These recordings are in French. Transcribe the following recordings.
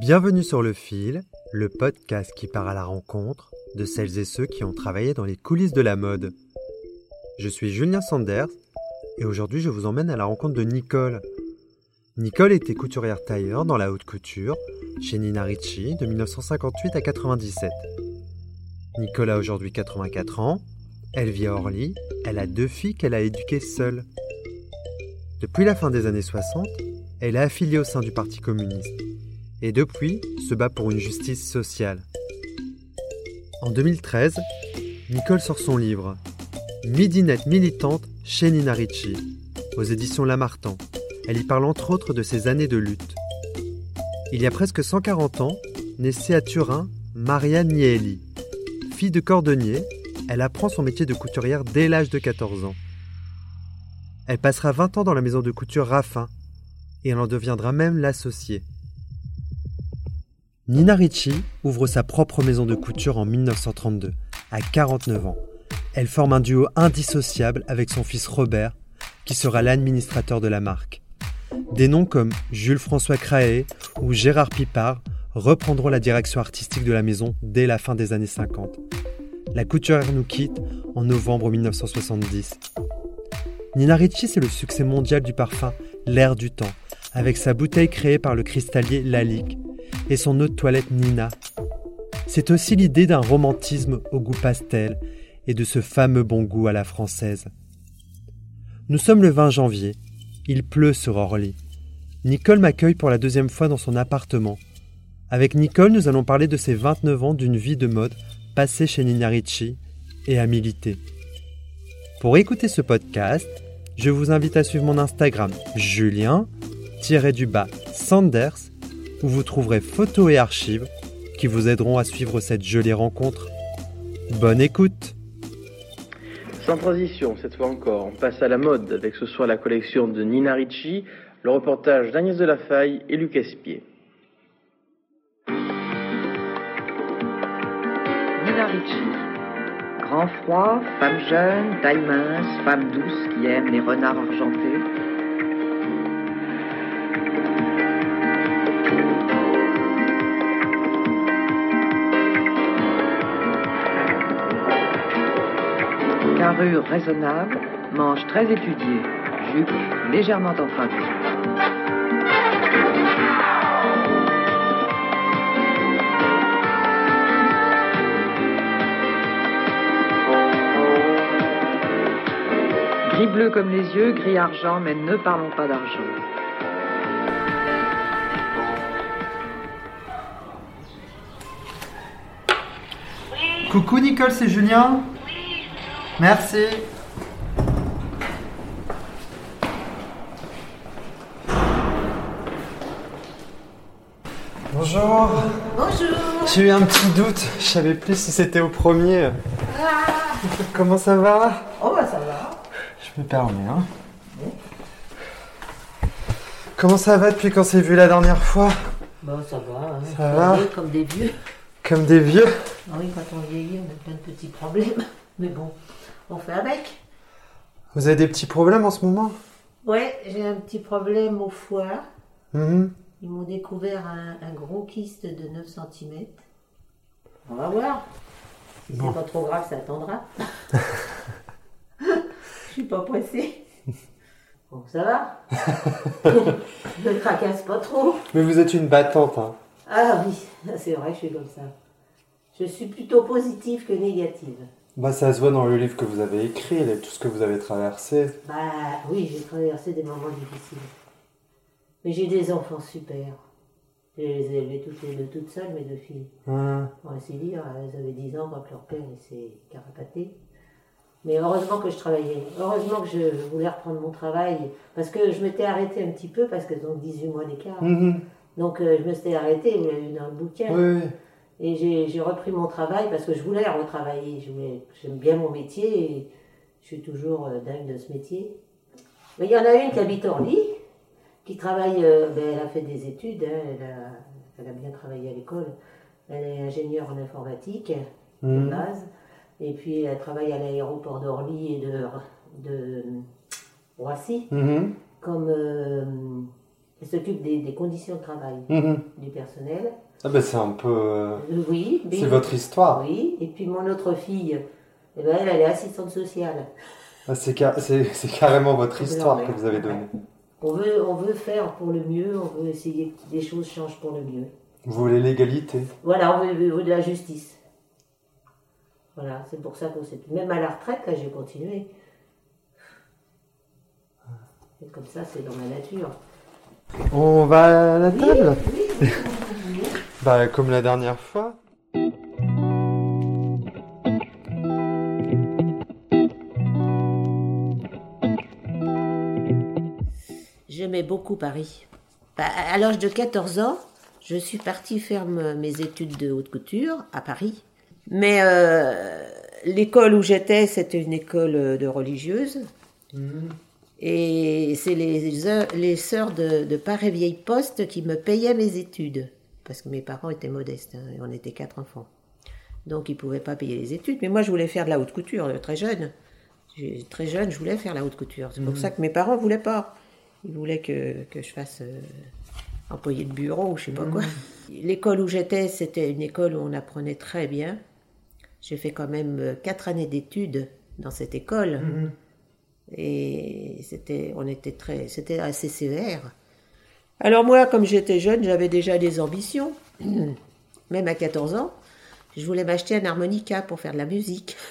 Bienvenue sur Le Fil, le podcast qui part à la rencontre de celles et ceux qui ont travaillé dans les coulisses de la mode. Je suis Julien Sanders et aujourd'hui je vous emmène à la rencontre de Nicole. Nicole était couturière tailleur dans la haute couture chez Nina Ricci de 1958 à 97. Nicole a aujourd'hui 84 ans, elle vit à Orly, elle a deux filles qu'elle a éduquées seule. Depuis la fin des années 60, elle est affiliée au sein du Parti communiste et depuis se bat pour une justice sociale. En 2013, Nicole sort son livre Midinette militante chez Nina Ricci aux éditions Lamartan. Elle y parle entre autres de ses années de lutte. Il y a presque 140 ans, naissait à Turin Maria Nieli. Fille de cordonnier, elle apprend son métier de couturière dès l'âge de 14 ans. Elle passera 20 ans dans la maison de couture Raffin et elle en deviendra même l'associée. Nina Ricci ouvre sa propre maison de couture en 1932, à 49 ans. Elle forme un duo indissociable avec son fils Robert, qui sera l'administrateur de la marque. Des noms comme Jules François Craé ou Gérard Pipard reprendront la direction artistique de la maison dès la fin des années 50. La couturière nous quitte en novembre 1970. Nina Ricci, c'est le succès mondial du parfum L'air du temps, avec sa bouteille créée par le cristallier Lalique et son eau de toilette Nina. C'est aussi l'idée d'un romantisme au goût pastel et de ce fameux bon goût à la française. Nous sommes le 20 janvier. Il pleut sur Orly. Nicole m'accueille pour la deuxième fois dans son appartement. Avec Nicole, nous allons parler de ses 29 ans d'une vie de mode passée chez Nina Ricci et à militer. Pour écouter ce podcast, je vous invite à suivre mon Instagram Julien-Sanders où vous trouverez photos et archives qui vous aideront à suivre cette jolie rencontre. Bonne écoute Sans transition, cette fois encore, on passe à la mode avec ce soir la collection de Nina Ricci, le reportage d'Agnès Delafaille et Luc Espier. Nina Ricci. Grand froid, femme jeune, taille mince, femme douce qui aime les renards argentés. Carrure raisonnable, manche très étudiée, jupe légèrement empruntée. Gris bleu comme les yeux, gris argent, mais ne parlons pas d'argent. Coucou Nicole, c'est Julien. Merci. Bonjour. Bonjour. J'ai eu un petit doute. Je savais plus si c'était au premier. Comment ça va? Oh bah ça va. Je me permets, hein. Comment ça va depuis qu'on s'est vu la dernière fois? Bon ça va. hein. Ça va Comme des vieux. Comme des vieux? Ah oui, quand on vieillit, on a plein de petits problèmes. Mais bon, on fait avec. Vous avez des petits problèmes en ce moment? Ouais, j'ai un petit problème au foie. Mhm. Ils m'ont découvert un, un gros kyste de 9 cm. On va voir. Si Bon. c'est pas trop grave, ça attendra. Je suis pas pressée. Bon, ça va? Ne tracasse pas trop. Mais vous êtes une battante, hein. Ah oui, c'est vrai, je suis comme ça. Je suis plutôt positive que négative. Bah ça se voit dans le livre que vous avez écrit, là, tout ce que vous avez traversé. Bah oui, j'ai traversé des moments difficiles. Mais j'ai des enfants super. Je les ai élevés toutes les deux toutes seules, mes deux filles. Hein. Pour ainsi dire, elles avaient 10 ans quand leur père il s'est carapaté. Mais heureusement que je travaillais. Heureusement que je voulais reprendre mon travail. Parce que je m'étais arrêtée un petit peu, parce que donc 18 mois d'écart. Mhm. Donc euh, je me suis arrêtée, vous l'avez vu dans le bouquin. Oui. Et j'ai repris mon travail parce que je voulais retravailler. Je voulais- J'aime bien mon métier et je suis toujours euh, dingue de ce métier. Mais il y en a une qui habite Orly, qui travaille, euh, ben, elle a fait des études, hein, elle, a, elle a bien travaillé à l'école. Elle est ingénieure en informatique de Mhm. base. Et puis elle travaille à l'aéroport d'Orly et de, de Roissy Mhm. comme euh, Elle s'occupe des, des conditions de travail Mhm. du personnel. Ah ben c'est un peu... euh, Oui. C'est votre histoire. Oui. Et puis mon autre fille, eh ben, elle, elle est assistante sociale. Ah, C'est car- c'est- c'est carrément votre histoire que vous avez donnée. On veut, on veut faire pour le mieux, on veut essayer que des choses changent pour le mieux. Vous voulez l'égalité. Voilà, on veut, on veut de la justice. Voilà, c'est pour ça qu'on s'est... Même à la retraite, là, j'ai continué. Et comme ça, c'est dans ma nature. On va à la table Bah comme la dernière fois. J'aimais beaucoup Paris. Bah, à l'âge de 14 ans, je suis partie faire me- mes études de haute couture à Paris. Mais euh, l'école où j'étais, c'était une école de religieuse. Et c'est les, heures- les sœurs de, de Paris-Vieille Poste qui me payaient mes études. Parce que mes parents étaient modestes, hein, et on était quatre enfants. Donc ils ne pouvaient pas payer les études. Mais moi, je voulais faire de la haute couture, euh, très jeune. Très jeune, je voulais faire la haute couture. C'est pour ça que mes parents ne voulaient pas. Ils voulaient que, que je fasse euh, employé de bureau ou je sais pas quoi. L'école où j'étais, c'était une école où on apprenait très bien. J'ai fait quand même euh, quatre années d'études dans cette école. Et c'était, on était très, c'était assez sévère. Alors moi, comme j'étais jeune, j'avais déjà des ambitions. Même à 14 ans, je voulais m'acheter un harmonica pour faire de la musique.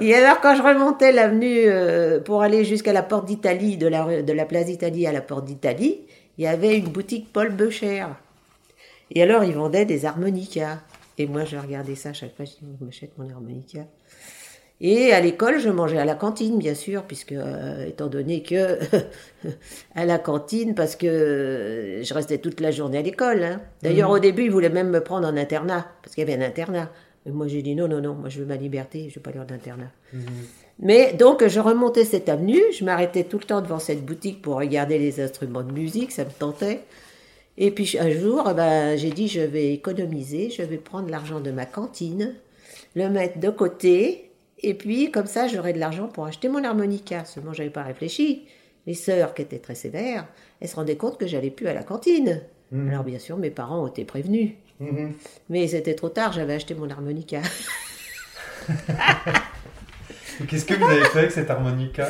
Et alors, quand je remontais l'avenue euh, pour aller jusqu'à la porte d'Italie, de la, de la place d'Italie à la porte d'Italie, il y avait une boutique Paul Becher. Et alors, ils vendaient des harmonicas. Et moi, je regardais ça chaque fois, je dis, je m'achète mon harmonica? Et à l'école, je mangeais à la cantine, bien sûr, puisque, euh, étant donné que, à la cantine, parce que euh, je restais toute la journée à l'école. hein. D'ailleurs, au début, ils voulaient même me prendre en internat, parce qu'il y avait un internat. Mais moi, j'ai dit non, non, non, moi, je veux ma liberté, je veux pas aller en internat. Mais donc, je remontais cette avenue, je m'arrêtais tout le temps devant cette boutique pour regarder les instruments de musique, ça me tentait. Et puis un jour, ben, j'ai dit, je vais économiser, je vais prendre l'argent de ma cantine, le mettre de côté, et puis comme ça, j'aurai de l'argent pour acheter mon harmonica. Seulement, j'avais pas réfléchi. Les sœurs, qui étaient très sévères, elles se rendaient compte que j'allais plus à la cantine. Alors bien sûr, mes parents ont été prévenus. Mais c'était trop tard, j'avais acheté mon harmonica. Qu'est-ce que vous avez fait avec cet harmonica?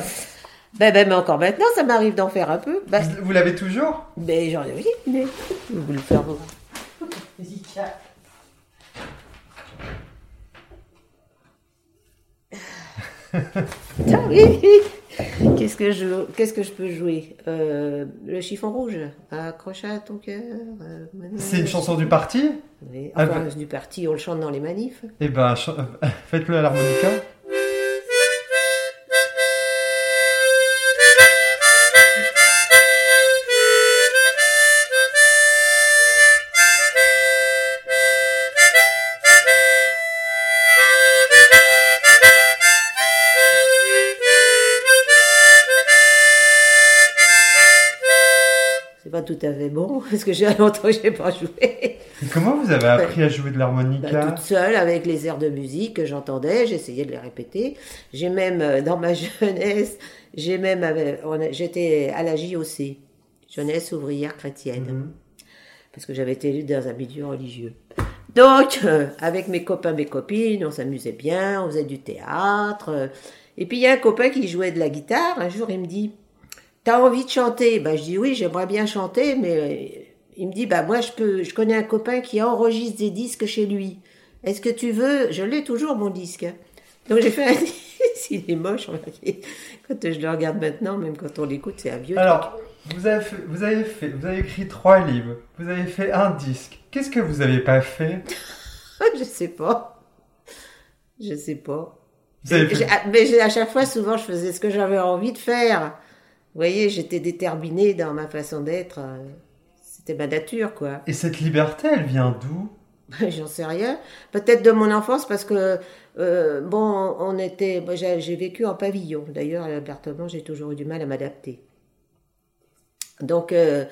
Ben, ben, mais encore maintenant, ça m'arrive d'en faire un peu. Ben, Vous l'avez toujours? ben j'en ai oui, mais vous le faire voir. Tiens, oui, oui. Qu'est-ce que je, qu'est-ce que je peux jouer? Euh, Le chiffon rouge, accroche à ton cœur. euh, C'est une chanson du parti? Oui, Ah, enfin, bah- du parti, on le chante dans les manifs. Eh ben, faites-le à l'harmonica. Tout à fait bon, parce que j'ai longtemps que j'ai pas joué. Et comment vous avez appris à jouer de Bah, l'harmonica toute seule avec les airs de musique que j'entendais, j'essayais de les répéter. J'ai même, euh, dans ma jeunesse, j'ai même, a- j'étais à la JOC, jeunesse ouvrière chrétienne, Mhm. parce que j'avais été élue dans un milieu religieux. Donc, euh, avec mes copains, mes copines, on s'amusait bien, on faisait du théâtre. euh, et puis il y a un copain qui jouait de la guitare. Un jour, il me dit, T'as envie de chanter? Ben je dis oui, j'aimerais bien chanter, mais euh, il me dit bah moi je peux, je connais un copain qui enregistre des disques chez lui. Est-ce que tu veux? Je l'ai toujours mon disque. Donc j'ai fait un disque, il est moche, remarquez. Quand je le regarde maintenant, même quand on l'écoute, c'est un vieux. Alors, vous avez, fait, vous, avez fait, vous avez écrit trois livres, vous avez fait un disque. Qu'est-ce que vous n'avez pas fait? Je sais pas. Je sais pas. Vous avez fait- J'ai- ah, Mais à chaque fois, souvent, je faisais ce que j'avais envie de faire. Vous voyez, j'étais déterminée dans ma façon d'être. euh, C'était ma nature, quoi. Et cette liberté, elle vient d'où? J'en sais rien. Peut-être de mon enfance parce que euh, bon, on était. J'ai j'ai vécu en pavillon. D'ailleurs, à l'appartement, j'ai toujours eu du mal à m'adapter. Donc, euh,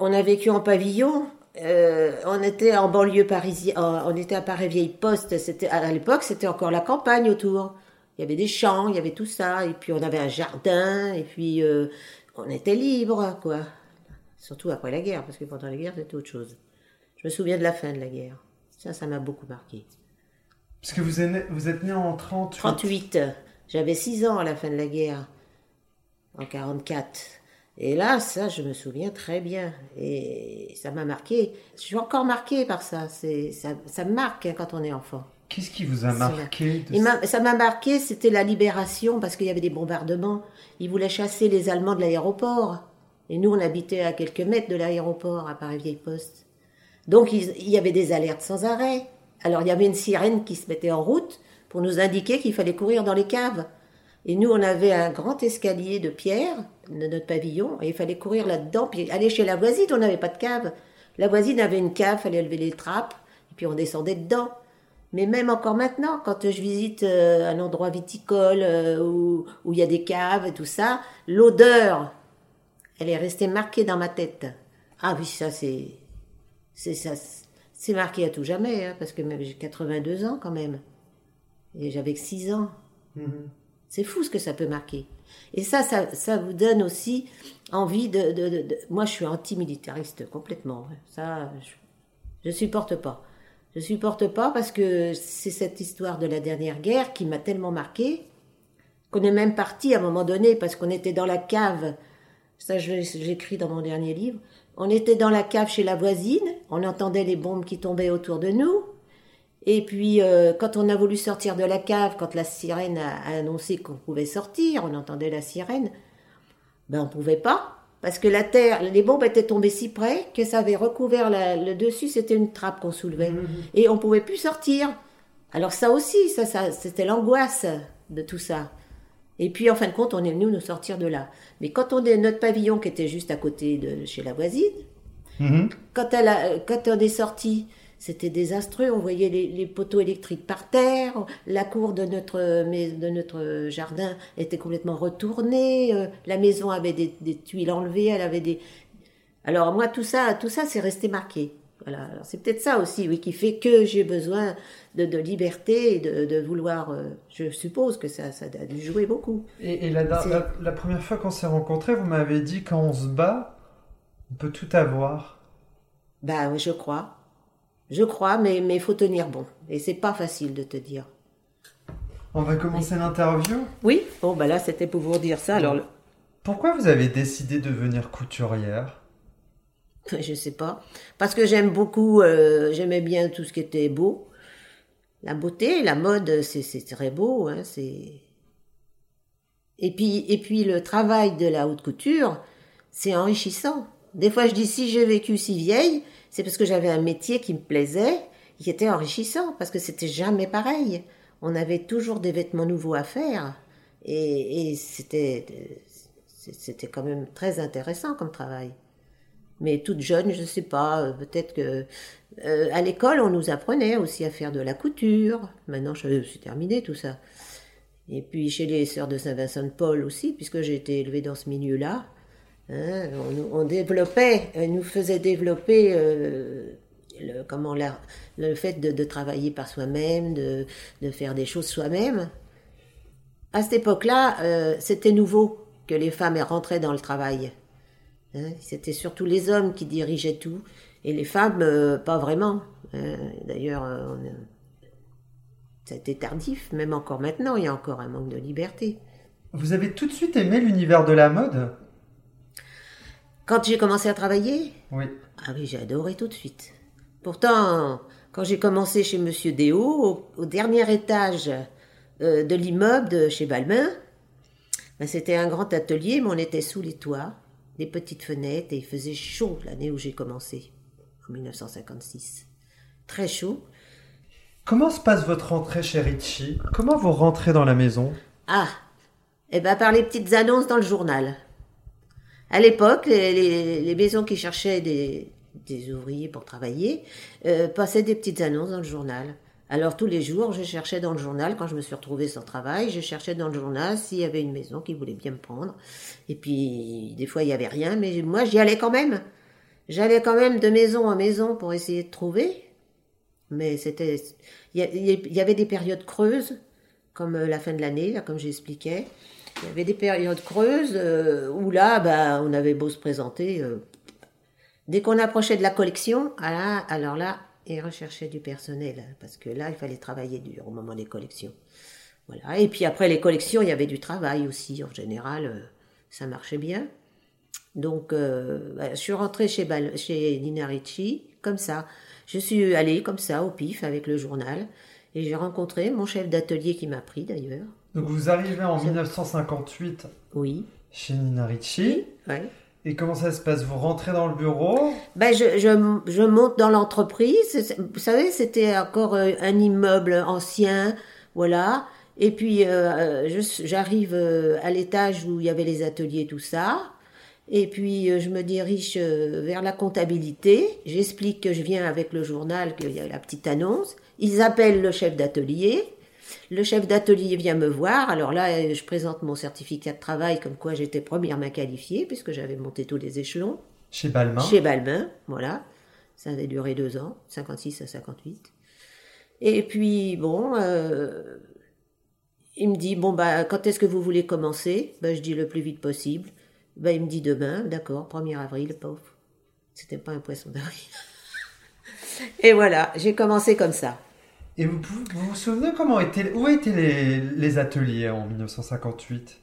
on a vécu en pavillon. euh, on était en banlieue parisienne. On était à Paris Vieille Poste. C'était à l'époque, c'était encore la campagne autour. Il y avait des champs, il y avait tout ça, et puis on avait un jardin, et puis euh, on était libre, quoi. Surtout après la guerre, parce que pendant la guerre, c'était autre chose. Je me souviens de la fin de la guerre. Ça, ça m'a beaucoup marqué. Parce que vous êtes né, vous êtes né en 38. 38. J'avais 6 ans à la fin de la guerre, en 44. Et là, ça, je me souviens très bien. Et ça m'a marqué. Je suis encore marquée par ça. C'est, ça, ça me marque hein, quand on est enfant. Qu'est-ce qui vous a marqué de Il m'a- ça m'a marqué, c'était la libération, parce qu'il y avait des bombardements. Ils voulaient chasser les Allemands de l'aéroport. Et nous, on habitait à quelques mètres de l'aéroport, à Paris-Vieille-Poste. Donc, ils- il y avait des alertes sans arrêt. Alors, il y avait une sirène qui se mettait en route pour nous indiquer qu'il fallait courir dans les caves. Et nous, on avait un grand escalier de pierre de notre pavillon, et il fallait courir là-dedans, puis aller chez la voisine, on n'avait pas de cave. La voisine avait une cave, fallait lever les trappes, et puis on descendait dedans. Mais même encore maintenant, quand je visite euh, un endroit viticole euh, où, où il y a des caves et tout ça, l'odeur, elle est restée marquée dans ma tête. Ah oui, ça c'est, c'est ça, c'est marqué à tout jamais, hein, parce que même j'ai 82 ans quand même, et j'avais que 6 ans. C'est fou ce que ça peut marquer. Et ça, ça, ça vous donne aussi envie de, de, de- de- Moi, je suis antimilitariste complètement. hein. Ça, je, je supporte pas. Je supporte pas parce que c'est cette histoire de la dernière guerre qui m'a tellement marqué qu'on est même parti à un moment donné parce qu'on était dans la cave. Ça, j'écris dans mon dernier livre. On était dans la cave chez la voisine. On entendait les bombes qui tombaient autour de nous. Et puis, euh, quand on a voulu sortir de la cave, quand la sirène a, a annoncé qu'on pouvait sortir, on entendait la sirène, ben on pouvait pas. Parce que la terre, les bombes étaient tombées si près que ça avait recouvert la- le dessus, c'était une trappe qu'on soulevait. Et on pouvait plus sortir. Alors ça aussi, ça, ça, c'était l'angoisse de tout ça. Et puis, en fin de compte, on est venu nous sortir de là. Mais quand on est notre pavillon qui était juste à côté de chez la voisine, Mhm. quand, elle a- quand on est sorti, c'était désastreux. On voyait les, les poteaux électriques par terre. La cour de notre, mais- de notre jardin était complètement retournée. euh, La maison avait des, des tuiles enlevées. Elle avait des. Alors moi, tout ça, tout ça, c'est resté marqué. Voilà. Alors, c'est peut-être ça aussi, oui, qui fait que j'ai besoin de, de liberté et de, de vouloir. euh, je suppose que ça, ça a dû jouer beaucoup. Et, et la, C'est- la- la première fois qu'on s'est rencontrés, vous m'avez dit quand on se bat, on peut tout avoir. Ben, oui, je crois. Je crois, mais il faut tenir bon. Et c'est pas facile de te dire. On va commencer l'interview. Oui, bon, bah là, c'était pour vous dire ça. Alors, Pourquoi vous avez décidé de devenir couturière? Je sais pas. Parce que j'aime beaucoup, euh, j'aimais bien tout ce qui était beau. La beauté, la mode, c'est c'est très beau. Hein, c'est... Et, puis, et puis, le travail de la haute couture, c'est enrichissant. Des fois, je dis, si j'ai vécu si vieille, c'est parce que j'avais un métier qui me plaisait, qui était enrichissant, parce que c'était jamais pareil. On avait toujours des vêtements nouveaux à faire. Et, c'était, c'était quand même très intéressant comme travail. Mais toute jeune, je ne sais pas, euh, peut-être que euh, à l'école on nous apprenait aussi à faire de la couture. Maintenant, c'est terminé tout ça. Et puis chez les sœurs de Saint-Vincent de Paul aussi, puisque j'ai été élevée dans ce milieu-là, hein, on, développait, elle nous faisait développer euh, le, comment le fait de, travailler par soi-même, de, de faire des choses soi-même. À cette époque-là, euh, c'était nouveau que les femmes rentraient dans le travail. Hein, C'était surtout les hommes qui dirigeaient tout, et les femmes, euh, pas vraiment. Hein, D'ailleurs, euh, été tardif, même encore maintenant, il y a encore un manque de liberté. Vous avez tout de suite aimé l'univers de la mode? Quand j'ai commencé à travailler, Oui. ah oui, j'ai adoré tout de suite. Pourtant, quand j'ai commencé chez Monsieur Déo, au, au dernier étage euh, de l'immeuble de chez Balmain, ben, c'était un grand atelier, mais on était sous les toits, des petites fenêtres, et il faisait chaud l'année où j'ai commencé, en 1956. Très chaud. Comment se passe votre rentrée chez Richie Comment vous rentrez dans la maison? Ah, eh ben par les petites annonces dans le journal. À l'époque, les, maisons qui cherchaient des, ouvriers pour travailler euh, passaient des petites annonces dans le journal. Alors tous les jours, je cherchais dans le journal, quand je me suis retrouvée sans travail, je cherchais dans le journal s'il y avait une maison qui voulait bien me prendre. Et puis, des fois, il n'y avait rien, mais moi, j'y allais quand même. J'allais quand même de maison en maison pour essayer de trouver. Mais c'était, il y, y avait des périodes creuses, comme euh, la fin de l'année, comme j'expliquais. Il y avait des périodes creuses euh, où là, bah, on avait beau se présenter. euh, dès qu'on approchait de la collection, alors là, ils recherchaient du personnel. Parce que là, il fallait travailler dur au moment des collections. Voilà. Et puis après les collections, il y avait du travail aussi. En général, euh, ça marchait bien. Donc, bah, je suis rentrée chez, Bal- chez Nina Ricci, comme ça. Je suis allée comme ça, au pif, avec le journal. Et j'ai rencontré mon chef d'atelier qui m'a pris d'ailleurs. Donc vous arrivez en 1958 Oui. chez Nina Ricci. Et comment ça se passe? Vous rentrez dans le bureau? Ben, je, je, je monte dans l'entreprise. Vous savez, c'était encore euh, un immeuble ancien, voilà. Et puis, euh, j'arrive euh, à l'étage où il y avait les ateliers, tout ça. Et puis, je me dirige vers la comptabilité. J'explique que je viens avec le journal, qu'il y a la petite annonce. Ils appellent le chef d'atelier. Le chef d'atelier vient me voir. Alors là, euh, je présente mon certificat de travail, comme quoi j'étais première main qualifiée, puisque j'avais monté tous les échelons. Chez Balmain. Chez Balmain, voilà. Ça avait duré deux ans, 56 à 58. Et puis, bon, euh, il me dit, bon, bah, quand est-ce que vous voulez commencer? Bah, Je dis le plus vite possible. Bah, il me dit demain, d'accord, 1er avril, pauvre. C'était pas un poisson d'avril. Et voilà, j'ai commencé comme ça. Et vous, vous souvenez comment étaient, où étaient les, ateliers en 1958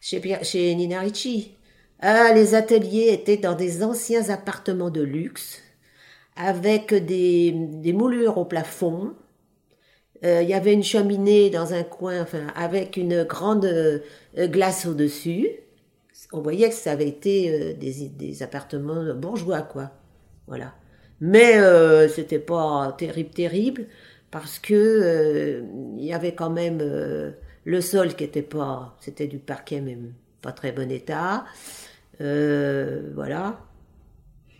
Chez, chez Nina Ricci. Ah, les ateliers étaient dans des anciens appartements de luxe, avec des, des moulures au plafond. Euh, Il y avait une cheminée dans un coin, enfin, avec une grande euh, glace au-dessus. On voyait que ça avait été euh, des, des appartements bourgeois, quoi. Voilà. Mais euh, c'était pas terrible, terrible, parce que euh, il y avait quand même euh, le sol qui était pas, c'était du parquet même pas très bon état. Euh, voilà.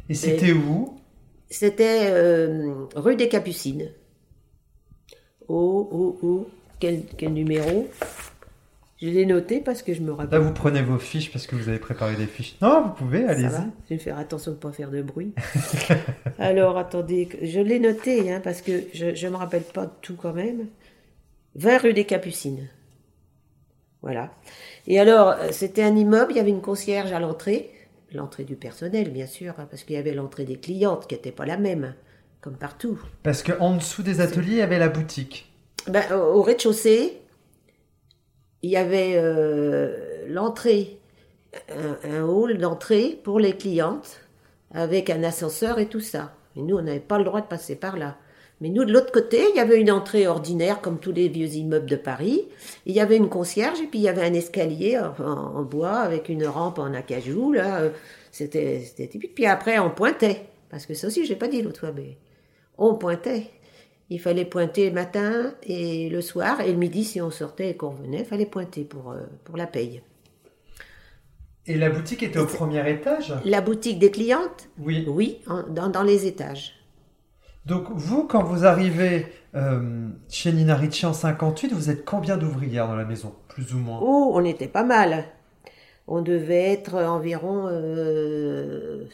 Et c'était où? C'était rue des Capucines. Oh, oh, oh. Quel, quel numéro? Je l'ai noté parce que je me Là, rappelle. vous prenez vos fiches parce que vous avez préparé des fiches. Non, vous pouvez, allez-y. Je vais faire attention de ne pas faire de bruit. Alors, attendez, je l'ai noté hein, parce que je ne me rappelle pas de tout quand même. 20 rue des Capucines. Voilà. Et alors, euh, c'était un immeuble, il y avait une concierge à l'entrée. L'entrée du personnel, bien sûr, hein, parce qu'il y avait l'entrée des clientes qui n'était pas la même, comme partout. Parce qu'en dessous des ateliers, il y avait la boutique. Ben, au au rez-de-chaussée, il y avait euh, l'entrée, un, hall d'entrée pour les clientes, avec un ascenseur et tout ça. Et nous, on n'avait pas le droit de passer par là. Mais nous, de l'autre côté, il y avait une entrée ordinaire, comme tous les vieux immeubles de Paris. Il y avait une concierge, et puis il y avait un escalier en, bois, avec une rampe en acajou, là. C'était typique. Puis après, on pointait. Parce que ça aussi, j'ai pas dit l'autre fois, mais on pointait. Il fallait pointer le matin et le soir, et le midi, si on sortait et qu'on revenait, il fallait pointer pour, euh, pour la paye. Et la boutique était au premier étage? La boutique des clientes? Oui. Oui, en- dans, dans les étages. Donc vous, quand vous arrivez euh, chez Nina Ricci en 58, vous êtes combien d'ouvrières dans la maison? Plus ou moins? Oh, on était pas mal. On devait être environ euh,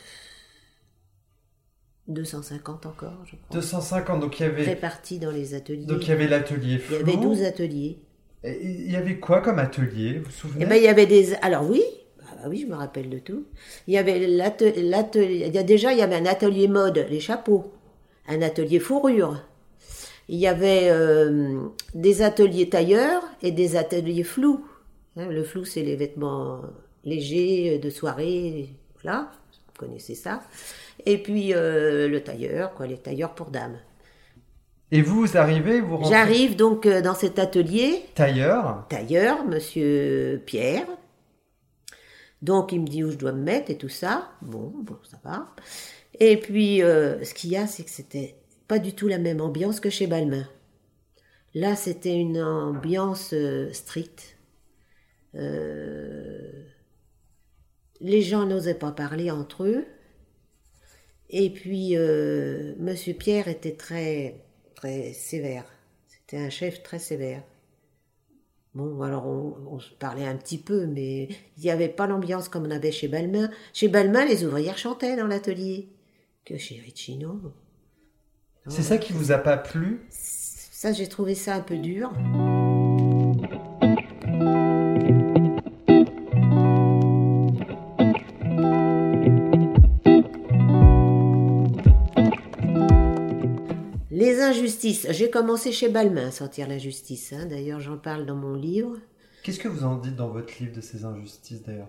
250 encore, je crois. 250, donc il y avait, Répartis dans les ateliers. donc il y avait l'atelier Il y avait 12 ateliers. Et il y avait quoi comme atelier Vous vous souvenez? Eh ben, il y avait des. Alors oui, ah oui, je me rappelle de tout. Il y avait l'ate- l'atelier. il y a Déjà, il y avait un atelier mode, les chapeaux, un atelier fourrure. Il y avait euh, des ateliers tailleurs et des ateliers flous. Hein, le flou, c'est les vêtements légers de soirée, voilà, vous connaissez ça. Et puis euh, le tailleur, quoi, les tailleurs pour dames. Et vous, vous arrivez, vous rentrez J'arrive donc euh, dans cet atelier tailleur. tailleur, monsieur Pierre. Donc il me dit où je dois me mettre et tout ça. Bon, bon, ça va. Et puis euh, ce qu'il y a, c'est que c'était pas du tout la même ambiance que chez Balmain. Là, c'était une ambiance euh, stricte. Euh, les gens n'osaient pas parler entre eux. Et puis, euh, Monsieur Pierre était très, très sévère. C'était un chef très sévère. Bon, alors on, on se parlait un petit peu, mais il n'y avait pas l'ambiance comme on avait chez Balmain. Chez Balmain, les ouvrières chantaient dans l'atelier. Que chez. Non, C'est ça qui vous a pas plu? Ça, j'ai trouvé ça un peu dur. Injustices. J'ai commencé chez Balmain à sentir l'injustice. hein. D'ailleurs, j'en parle dans mon livre. Qu'est-ce que vous en dites dans votre livre de ces injustices d'ailleurs?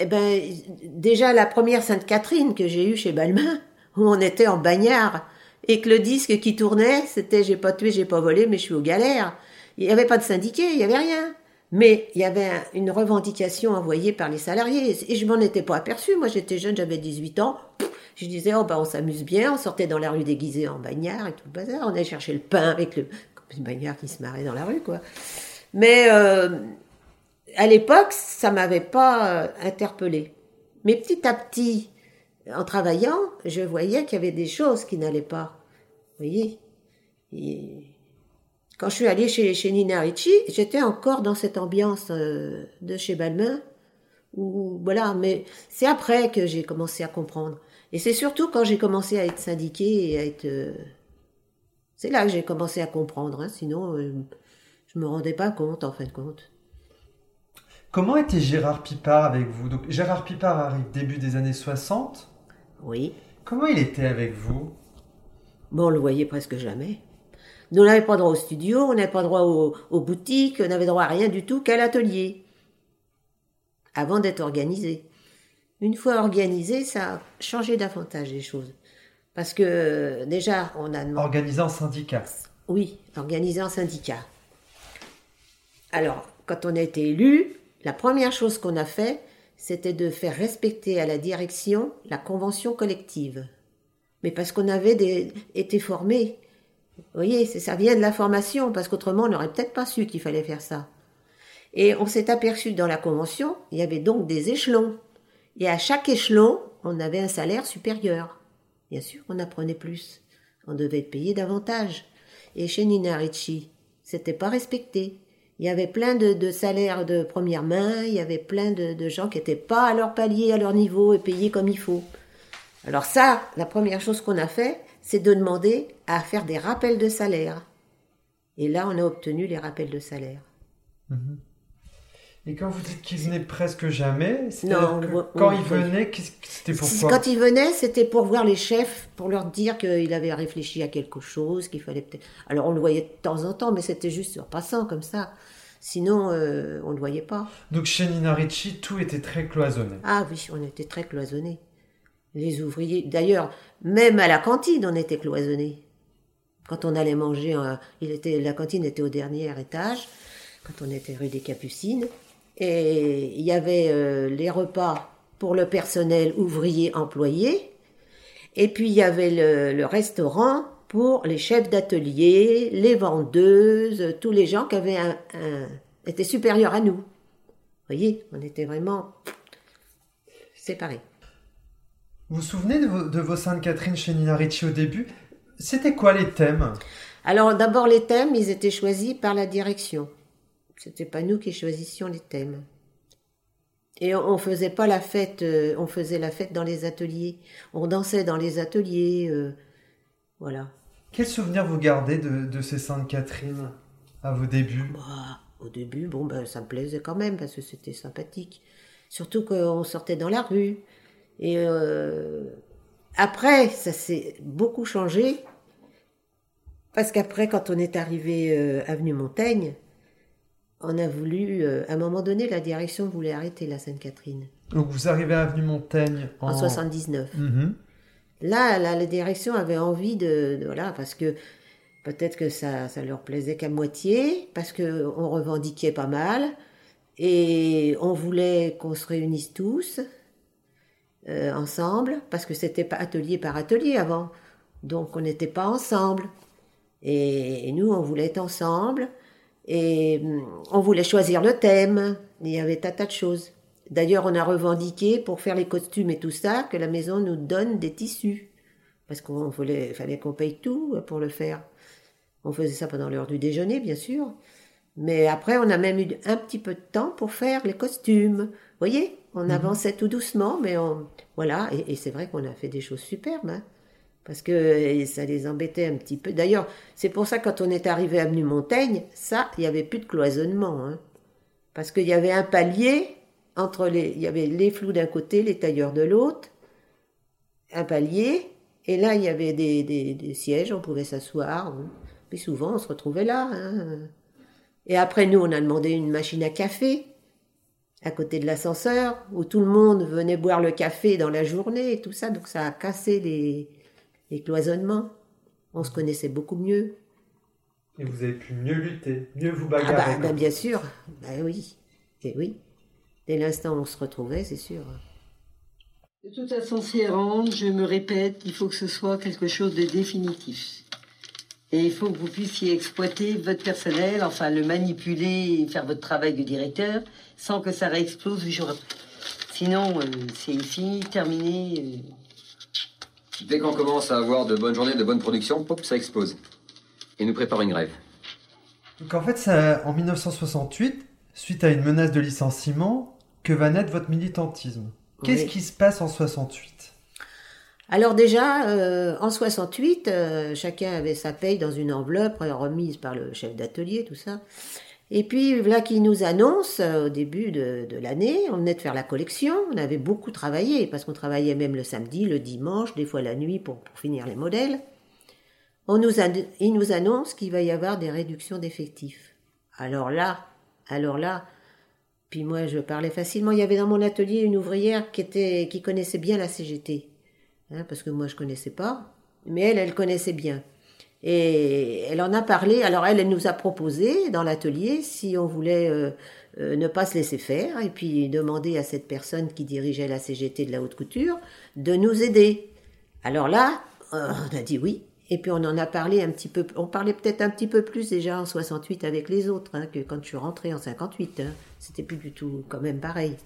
Eh ben, déjà la première Sainte-Catherine que j'ai eue chez Balmain, où on était en bagnard, et que le disque qui tournait, c'était j'ai pas tué, j'ai pas volé, mais je suis aux galères. Il n'y avait pas de syndiqué, il n'y avait rien. Mais il y avait un- une revendication envoyée par les salariés, et je m'en étais pas aperçu. Moi, j'étais jeune, j'avais 18 ans. Je disais, oh ben, on s'amuse bien, on sortait dans la rue déguisé en bagnard et tout le bazar. On allait chercher le pain avec le, bagnard qui se marrait dans la rue, quoi. Mais, euh, à l'époque, ça m'avait pas euh, interpellé. Mais petit à petit, en travaillant, je voyais qu'il y avait des choses qui n'allaient pas. Vous voyez? Et Quand je suis allée chez, chez Nina Ricci, j'étais encore dans cette ambiance euh, de chez Balmain. Où, voilà, mais c'est après que j'ai commencé à comprendre. Et c'est surtout quand j'ai commencé à être syndiquée et à être... euh, c'est là que j'ai commencé à comprendre. hein. Sinon, euh, je me rendais pas compte, en fin de compte. Comment était Gérard Pipard avec vous? Donc Gérard Pipard arrive début des années 60. Oui. Comment il était avec vous? Bon, on le voyait presque jamais. Nous, n'avait pas droit au studio, on n'avait pas droit aux, aux boutiques, on n'avait droit à rien du tout qu'à l'atelier. Avant d'être organisé. Une fois organisé, ça a changé davantage les choses. Parce que déjà, on a demandé... Organisé en syndicat. Oui, organisé en syndicat. Alors, quand on a été élu, la première chose qu'on a fait, c'était de faire respecter à la direction la convention collective. Mais parce qu'on avait des- été formés. Vous voyez, ça vient de la formation, parce qu'autrement, on n'aurait peut-être pas su qu'il fallait faire ça. Et on s'est aperçu dans la convention, il y avait donc des échelons. Et à chaque échelon, on avait un salaire supérieur. Bien sûr, on apprenait plus. On devait être payé davantage. Et chez Nina Ricci, c'était pas respecté. Il y avait plein de, de salaires de première main, il y avait plein de, de gens qui n'étaient pas à leur palier, à leur niveau et payés comme il faut. Alors ça, la première chose qu'on a fait, c'est de demander à faire des rappels de salaire. Et là, on a obtenu les rappels de salaire. Et quand vous dites qu'il venait presque jamais, Non, on- quand on- il venait, qu'est-ce- c'était pourquoi Quand il venait, c'était pour voir les chefs, pour leur dire qu'il avait réfléchi à quelque chose, qu'il fallait peut-être. Alors on le voyait de temps en temps, mais c'était juste sur passant comme ça. Sinon, euh, on ne le voyait pas. Donc chez Nina Ricci, tout était très cloisonné. Ah oui, on était très cloisonnés. Les ouvriers, d'ailleurs, même à la cantine, on était cloisonnés. Quand on allait manger, euh, il était, la cantine était au dernier étage, quand on était rue des Capucines, et il y avait euh, les repas pour le personnel ouvrier employé, et puis il y avait le, restaurant pour les chefs d'atelier, les vendeuses, tous les gens qui avaient un- étaient supérieurs à nous. Vous voyez, on était vraiment séparés. Vous vous souvenez de vos, de vos Sainte-Catherine chez Nina Ricci au début? C'était quoi les thèmes? Alors d'abord les thèmes, ils étaient choisis par la direction. C'était pas nous qui choisissions les thèmes. Et on faisait pas la fête, euh, on faisait la fête dans les ateliers. On dansait dans les ateliers, euh, voilà. Quel souvenir vous gardez de, de ces Sainte-Catherine à vos débuts? Bah, au début, bon, ben, ça me plaisait quand même parce que c'était sympathique. Surtout qu'on sortait dans la rue. Et euh, après, ça s'est beaucoup changé. Parce qu'après, quand on est arrivé euh, avenue Montaigne, on a voulu, euh, à un moment donné, la direction voulait arrêter la Sainte-Catherine Donc vous arrivez à Avenue Montaigne en, en 79. Mhm. Là, la, la direction avait envie de, de- voilà, parce que peut-être que ça, ça leur plaisait qu'à moitié, parce que on revendiquait pas mal, et on voulait qu'on se réunisse tous euh, ensemble, parce que c'était pas atelier par atelier avant, donc on n'était pas ensemble. Et, nous, on voulait être ensemble, et hum, on voulait choisir le thème. Il y avait tas tas de choses. D'ailleurs, on a revendiqué pour faire les costumes et tout ça que la maison nous donne des tissus. Parce qu'on voulait, fallait qu'on paye tout pour le faire. On faisait ça pendant l'heure du déjeuner, bien sûr. Mais après, on a même eu un petit peu de temps pour faire les costumes. Vous voyez, on avançait tout doucement, mais on, voilà. Et, et c'est vrai qu'on a fait des choses superbes. hein. parce que ça les embêtait un petit peu. D'ailleurs, c'est pour ça quand on est arrivé à Avenue Montaigne, ça, il n'y avait plus de cloisonnement. hein. Parce qu'il y avait un palier entre les, il y avait les flous d'un côté, les tailleurs de l'autre, un palier, Et là, il y avait des, des- des sièges, on pouvait s'asseoir. Puis souvent, on se retrouvait là. hein. Et après, nous, on a demandé une machine à café à côté de l'ascenseur, où tout le monde venait boire le café dans la journée et tout ça. Donc ça a cassé les, les cloisonnements. On se connaissait beaucoup mieux. Et vous avez pu mieux lutter, mieux vous Ah bagarrer. bah, bah, bien sûr, bah oui, et oui. Dès l'instant où on se retrouvait, c'est sûr. De toute façon, rendre, je me répète, il faut que ce soit quelque chose de définitif. Et il faut que vous puissiez exploiter votre personnel, enfin le manipuler et faire votre travail de directeur sans que ça réexplose du jour après. Sinon, euh, c'est fini, terminé. euh. Dès qu'on commence à avoir de bonnes journées, de bonnes productions, pop, ça explose. Et nous prépare une grève. Donc en fait, c'est en 1968, suite à une menace de licenciement, que va naître votre militantisme. Qu'est-ce Oui. qui se passe en 68 Alors déjà, euh, en 68, euh, chacun avait sa paye dans une enveloppe remise par le chef d'atelier, tout ça. Et puis là qui nous annonce euh, au début de, l'année, on venait de faire la collection, on avait beaucoup travaillé parce qu'on travaillait même le samedi, le dimanche, des fois la nuit pour, finir les modèles. On nous il nous annonce qu'il va y avoir des réductions d'effectifs. Alors là, alors là, puis moi je parlais facilement. Il y avait dans mon atelier une ouvrière qui qui connaissait bien la CGT, hein, parce que moi je connaissais pas, mais elle, elle connaissait bien. Et elle en a parlé. Alors elle, elle nous a proposé dans l'atelier si on voulait euh, euh, ne pas se laisser faire et puis demander à cette personne qui dirigeait la CGT de la haute couture de nous aider. Alors là, euh, on a dit oui. Et puis on en a parlé un petit peu. On parlait peut-être un petit peu plus déjà en 68 avec les autres hein, que quand je suis rentrée en 58. Hein. C'était plus du tout quand même pareil.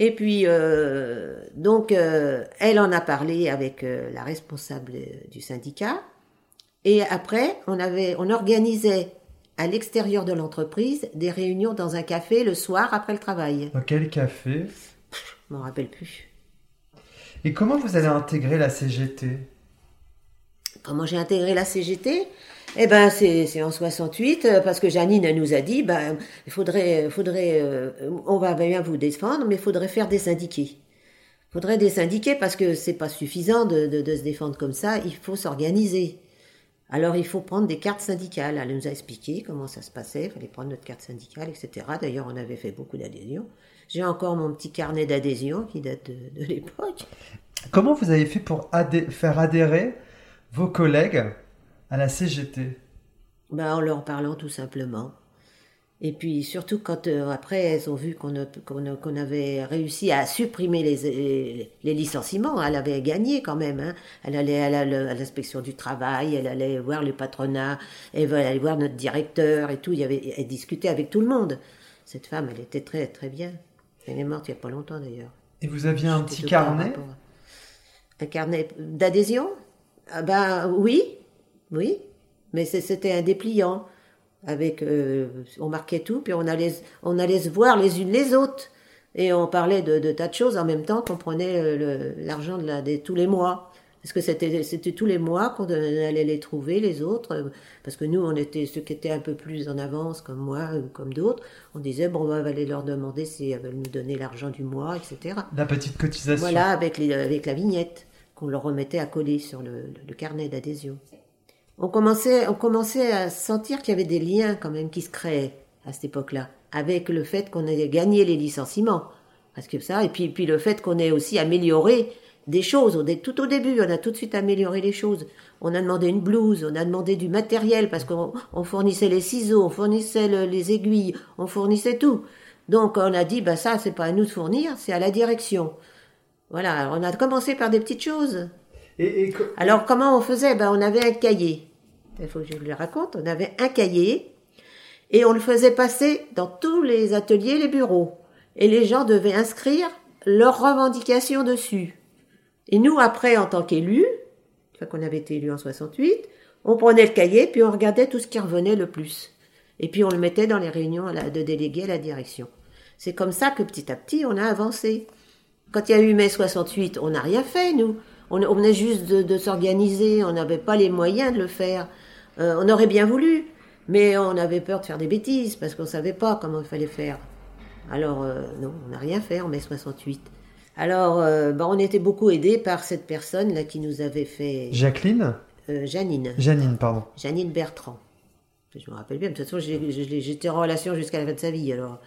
Et puis, euh, donc, euh, elle en a parlé avec euh, la responsable du syndicat. Et après, on, avait, on organisait à l'extérieur de l'entreprise des réunions dans un café le soir après le travail. Dans quel café? Je m'en rappelle plus. Et comment vous allez intégrer la CGT Comment j'ai intégré la CGT Eh ben, c'est en 68 euh, parce que Janine nous a dit, ben, il faudrait, faudrait, euh, on va bien vous défendre, mais il faudrait faire des syndiqués. Il faudrait des syndiqués parce que c'est pas suffisant de, se défendre comme ça. Il faut s'organiser. Alors il faut prendre des cartes syndicales. Elle nous a expliqué comment ça se passait. Il fallait prendre notre carte syndicale, etc. D'ailleurs, on avait fait beaucoup d'adhésions. J'ai encore mon petit carnet d'adhésion qui date de, l'époque. Comment vous avez fait pour faire adhérer vos collègues? À la CGT Ben, en leur parlant tout simplement. Et puis surtout quand euh, après elles ont vu qu'on qu'on avait réussi à supprimer les, les, les licenciements, elle avait gagné quand même. hein. Elle allait à l'inspection du travail, elle allait voir le patronat, elle allait voir notre directeur et tout. Il y avait, elle discutait avec tout le monde. Cette femme, elle était très très bien. Elle est morte il y a pas longtemps d'ailleurs. Et vous aviez un petit carnet? Un carnet d'adhésion? Ah Ben oui, oui. Mais c'était un dépliant. Avec, euh, on marquait tout, puis on allait, on allait se voir les unes les autres. Et on parlait de, de tas de choses en même temps qu'on prenait euh, l'argent de la, tous les mois. Parce que c'était, c'était tous les mois qu'on allait les trouver, les autres. euh, Parce que nous, on était ceux qui étaient un peu plus en avance, comme moi ou comme d'autres. On disait, bon, on va aller leur demander si elles veulent nous donner l'argent du mois, etc. La petite cotisation. Voilà, avec, les, avec la vignette qu'on leur remettait à coller sur le, le- le carnet d'adhésion. On commençait, on commençait à sentir qu'il y avait des liens quand même qui se créaient à cette époque-là, avec le fait qu'on ait gagné les licenciements. Parce que ça, et puis, puis le fait qu'on ait aussi amélioré des choses. Au dé- tout au début, on a tout de suite amélioré les choses. On a demandé une blouse, on a demandé du matériel parce qu'on on fournissait les ciseaux, on fournissait le- les aiguilles, on fournissait tout. Donc on a dit, bah ça, c'est pas à nous de fournir, c'est à la direction. Voilà, on a commencé par des petites choses. Et, et co- Alors comment on faisait? Ben, On avait un cahier. Il faut que je le raconte. On avait un cahier et on le faisait passer dans tous les ateliers, les bureaux. Et les gens devaient inscrire leurs revendications dessus. Et nous, après, en tant qu'élus, fois qu'on avait été élus en 68, on prenait le cahier puis on regardait tout ce qui revenait le plus. Et puis on le mettait dans les réunions de délégués à la direction. C'est comme ça que petit à petit, on a avancé. Quand il y a eu mai 68, on n'a rien fait, nous. On, on venait juste de, de s'organiser, on n'avait pas les moyens de le faire. Euh, on aurait bien voulu, mais on avait peur de faire des bêtises parce qu'on ne savait pas comment il fallait faire. Alors, euh, non, on n'a rien fait en mai 68. Alors, euh, bah, on était beaucoup aidés par cette personne là qui nous avait fait Jacqueline Janine, Janine, pardon. Janine Bertrand. Je me rappelle bien. De toute façon, j'étais en relation jusqu'à la fin de sa vie. Alors,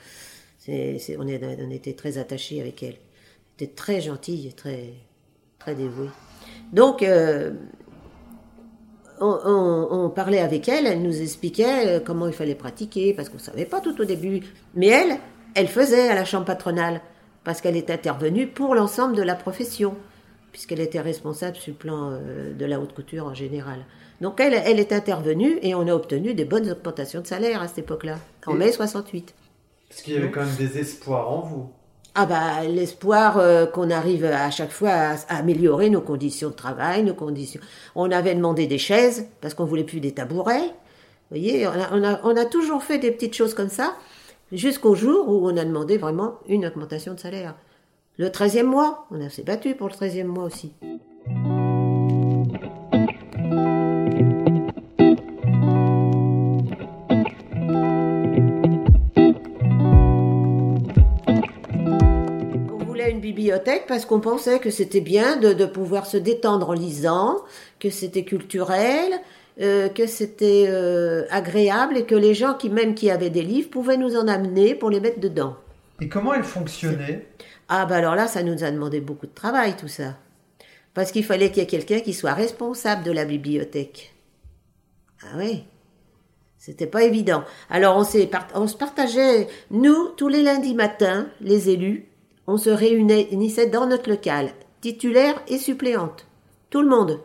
c'est, c'est- on, est- on était très attachés avec elle. Elle était très gentille, très, très dévouée. Donc, euh, on, on- on parlait avec elle, elle nous expliquait euh, comment il fallait pratiquer, parce qu'on ne savait pas tout au début. Mais elle, elle faisait à la chambre patronale, parce qu'elle est intervenue pour l'ensemble de la profession, puisqu'elle était responsable sur le plan euh, de la haute couture en général. Donc elle, elle est intervenue et on a obtenu des bonnes augmentations de salaire à cette époque-là, en Et- mai 68. Parce qu'il y avait quand même des espoirs en vous. Ah bah l'espoir euh, qu'on arrive à chaque fois à, améliorer nos conditions de travail, nos conditions. On avait demandé des chaises parce qu'on voulait plus des tabourets. Vous voyez, on a, on a, on a toujours fait des petites choses comme ça jusqu'au jour où on a demandé vraiment une augmentation de salaire. Le 13e mois, on s'est battu pour le 13e mois aussi. Bibliothèque parce qu'on pensait que c'était bien de, de pouvoir se détendre en lisant, que c'était culturel, euh, que c'était euh, agréable et que les gens qui même qui avaient des livres pouvaient nous en amener pour les mettre dedans. Et comment elle fonctionnait? Ah bah alors là, ça nous a demandé beaucoup de travail tout ça. Parce qu'il fallait qu'il y ait quelqu'un qui soit responsable de la bibliothèque. Ah oui. C'était pas évident. Alors on, on se partageait, nous, tous les lundis matins, les élus, on se réunissait dans notre local, titulaire et suppléante. Tout le monde.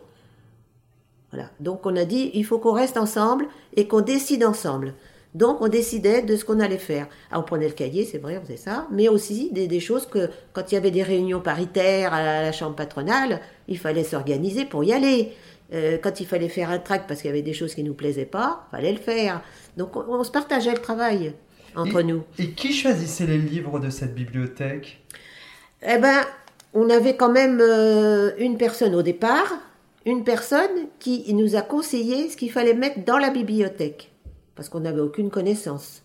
Voilà. Donc on a dit, il faut qu'on reste ensemble et qu'on décide ensemble. Donc on décidait de ce qu'on allait faire. On prenait le cahier, c'est vrai, on faisait ça, mais aussi des, des choses que quand il y avait des réunions paritaires à la chambre patronale, il fallait s'organiser pour y aller. Euh, quand il fallait faire un tract parce qu'il y avait des choses qui nous plaisaient pas, fallait le faire. Donc on, on se partageait le travail entre Et- nous. Et qui choisissait les livres de cette bibliothèque? Eh ben, on avait quand même euh, une personne au départ, une personne qui nous a conseillé ce qu'il fallait mettre dans la bibliothèque, parce qu'on n'avait aucune connaissance.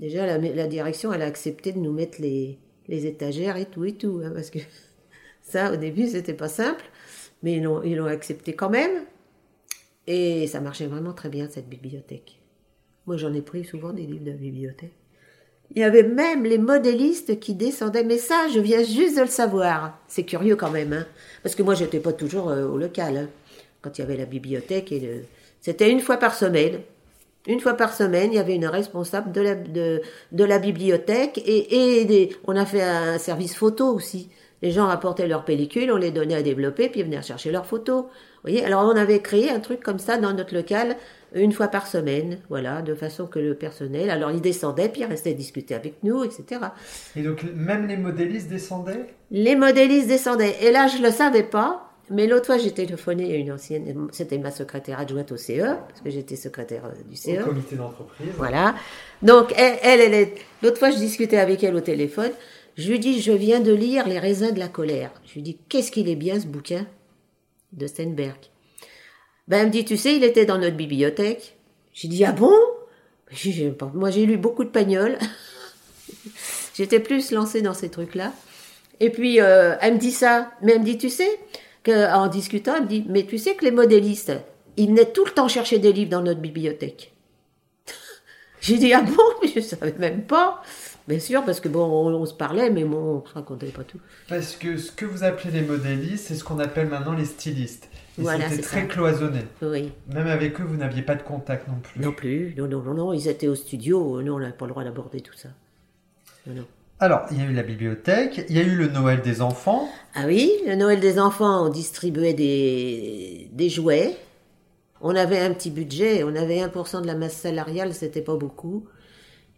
Déjà, la, la direction, elle a accepté de nous mettre les, les étagères et tout et tout, hein, parce que ça, au début, c'était pas simple, mais ils l'ont, ils l'ont accepté quand même, et ça marchait vraiment très bien cette bibliothèque. Moi, j'en ai pris souvent des livres de bibliothèque. Il y avait même les modélistes qui descendaient, mais ça, je viens juste de le savoir. C'est curieux quand même, hein, parce que moi, j'étais pas toujours euh, au local. hein, quand il y avait la bibliothèque, et c'était une fois par semaine. Une fois par semaine, il y avait une responsable de la, la bibliothèque et, on a fait un service photo aussi. Les gens apportaient leurs pellicules, on les donnait à développer, puis ils venaient chercher leurs photos. Vous voyez, alors on avait créé un truc comme ça dans notre local une fois par semaine, voilà, de façon que le personnel, alors il descendait, puis il restait discuter avec nous, etc. Et donc même les modélistes descendaient? Les modélistes descendaient. Et là, je ne le savais pas. Mais l'autre fois, j'ai téléphoné à une ancienne, c'était ma secrétaire adjointe au CE, parce que j'étais secrétaire du CE. au comité d'entreprise. Voilà. Donc, elle, elle, elle est... l'autre fois, je discutais avec elle au téléphone. Je lui dis, je viens de lire Les raisins de la colère. Je lui dis, qu'est-ce qu'il est bien ce bouquin de Steinberg? Ben, elle me dit, tu sais, il était dans notre bibliothèque. J'ai dit, ah bon? Pas- Moi, j'ai lu beaucoup de Pagnol. J'étais plus lancée dans ces trucs-là. Et puis, euh, elle me dit ça. Mais elle me dit, tu sais, que, en discutant, elle me dit, mais tu sais que les modélistes, ils venaient tout le temps chercher des livres dans notre bibliothèque. J'ai dit, ah bon? Mais je savais même pas. Bien sûr, parce que bon, on, on se parlait, mais bon, on se racontait pas tout. Parce que ce que vous appelez les modélistes, c'est ce qu'on appelle maintenant les stylistes. Et Voilà, c'était c'est très ça. cloisonné. Oui. Même avec eux, vous n'aviez pas de contact non plus. Non plus. Non, non, non, non. Ils étaient au studio. Non, on n'avait pas le droit d'aborder tout ça. Non, non. Alors, il y a eu la bibliothèque, il y a eu le Noël des enfants. Ah oui, le Noël des enfants, on distribuait des, des jouets. On avait un petit budget, on avait 1% de la masse salariale, c'était pas beaucoup.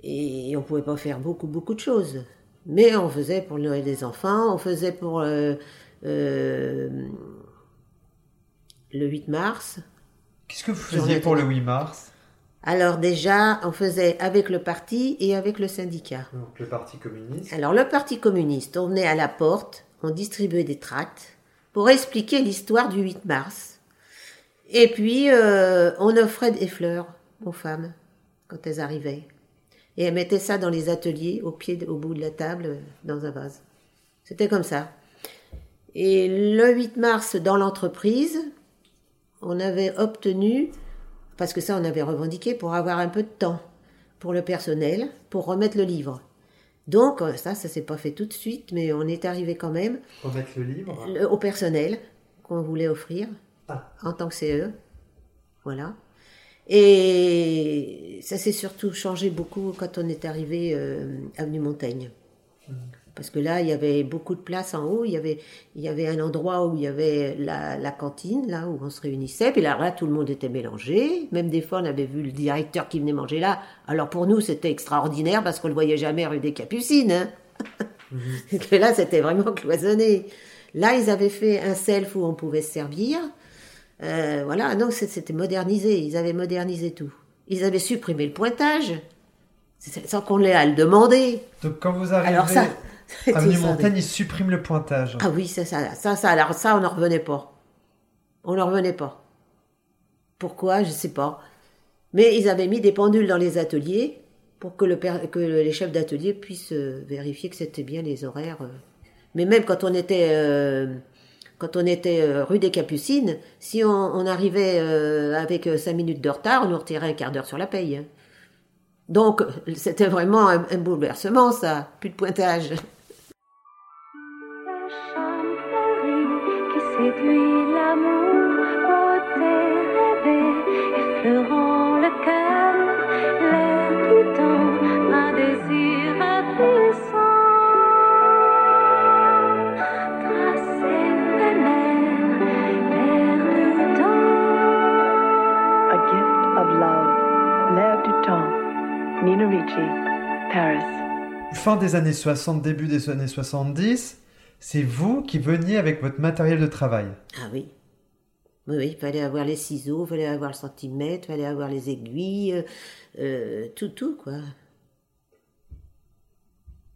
Et on pouvait pas faire beaucoup, beaucoup de choses. Mais on faisait pour le Noël des enfants, on faisait pour euh, euh, le 8 mars. Qu'est-ce que vous faisiez pour le 8 mars? Alors déjà, on faisait avec le parti et avec le syndicat. Donc le Parti communiste. Alors le Parti communiste, on venait à la porte, on distribuait des tracts pour expliquer l'histoire du 8 mars. Et puis euh, on offrait des fleurs aux femmes quand elles arrivaient. Et elles mettaient ça dans les ateliers, au pied, au bout de la table, euh, dans un vase. C'était comme ça. Et le 8 mars, dans l'entreprise, on avait obtenu, parce que ça on avait revendiqué, pour avoir un peu de temps pour le personnel, pour remettre le livre. Donc, euh, ça, ça s'est pas fait tout de suite, mais on est arrivé quand même Remettre le livre le- au personnel qu'on voulait offrir Ah. en tant que CE. Voilà. Et ça s'est surtout changé beaucoup quand on est arrivé euh, avenue Montaigne. Parce que là, il y avait beaucoup de place en haut. Il y avait, il y avait un endroit où il y avait la, la cantine, là où on se réunissait. Puis là, là, tout le monde était mélangé. Même des fois, on avait vu le directeur qui venait manger là. Alors pour nous, c'était extraordinaire parce qu'on le voyait jamais rue des Capucines. Hein. Parce que là, c'était vraiment cloisonné. Là, ils avaient fait un self où on pouvait se servir. Euh, voilà, donc c'était modernisé. Ils avaient modernisé tout. Ils avaient supprimé le pointage, sans qu'on l'ait à le demander. Donc quand vous arrivez Alors ça, à. Montaigne, ils suppriment le pointage. Ah oui, ça, ça, ça, ça, alors ça, on n'en revenait pas. On n'en revenait pas. Pourquoi Je sais pas. Mais ils avaient mis des pendules dans les ateliers pour que, le, que les chefs d'atelier puissent euh, vérifier que c'était bien les horaires. euh. Mais même quand on était, euh, quand on était euh, rue des Capucines, si on, arrivait euh, avec euh, cinq minutes de retard, on nous retirait un quart d'heure sur la paye. hein. Donc, c'était vraiment un, bouleversement, ça. Plus de pointage. Nina Ricci, Paris. Fin des années 60, début des années 70, c'est vous qui veniez avec votre matériel de travail. Ah oui. Oui, oui, il fallait avoir les ciseaux, il fallait avoir le centimètre, il fallait avoir les aiguilles, euh, euh, tout, tout, quoi.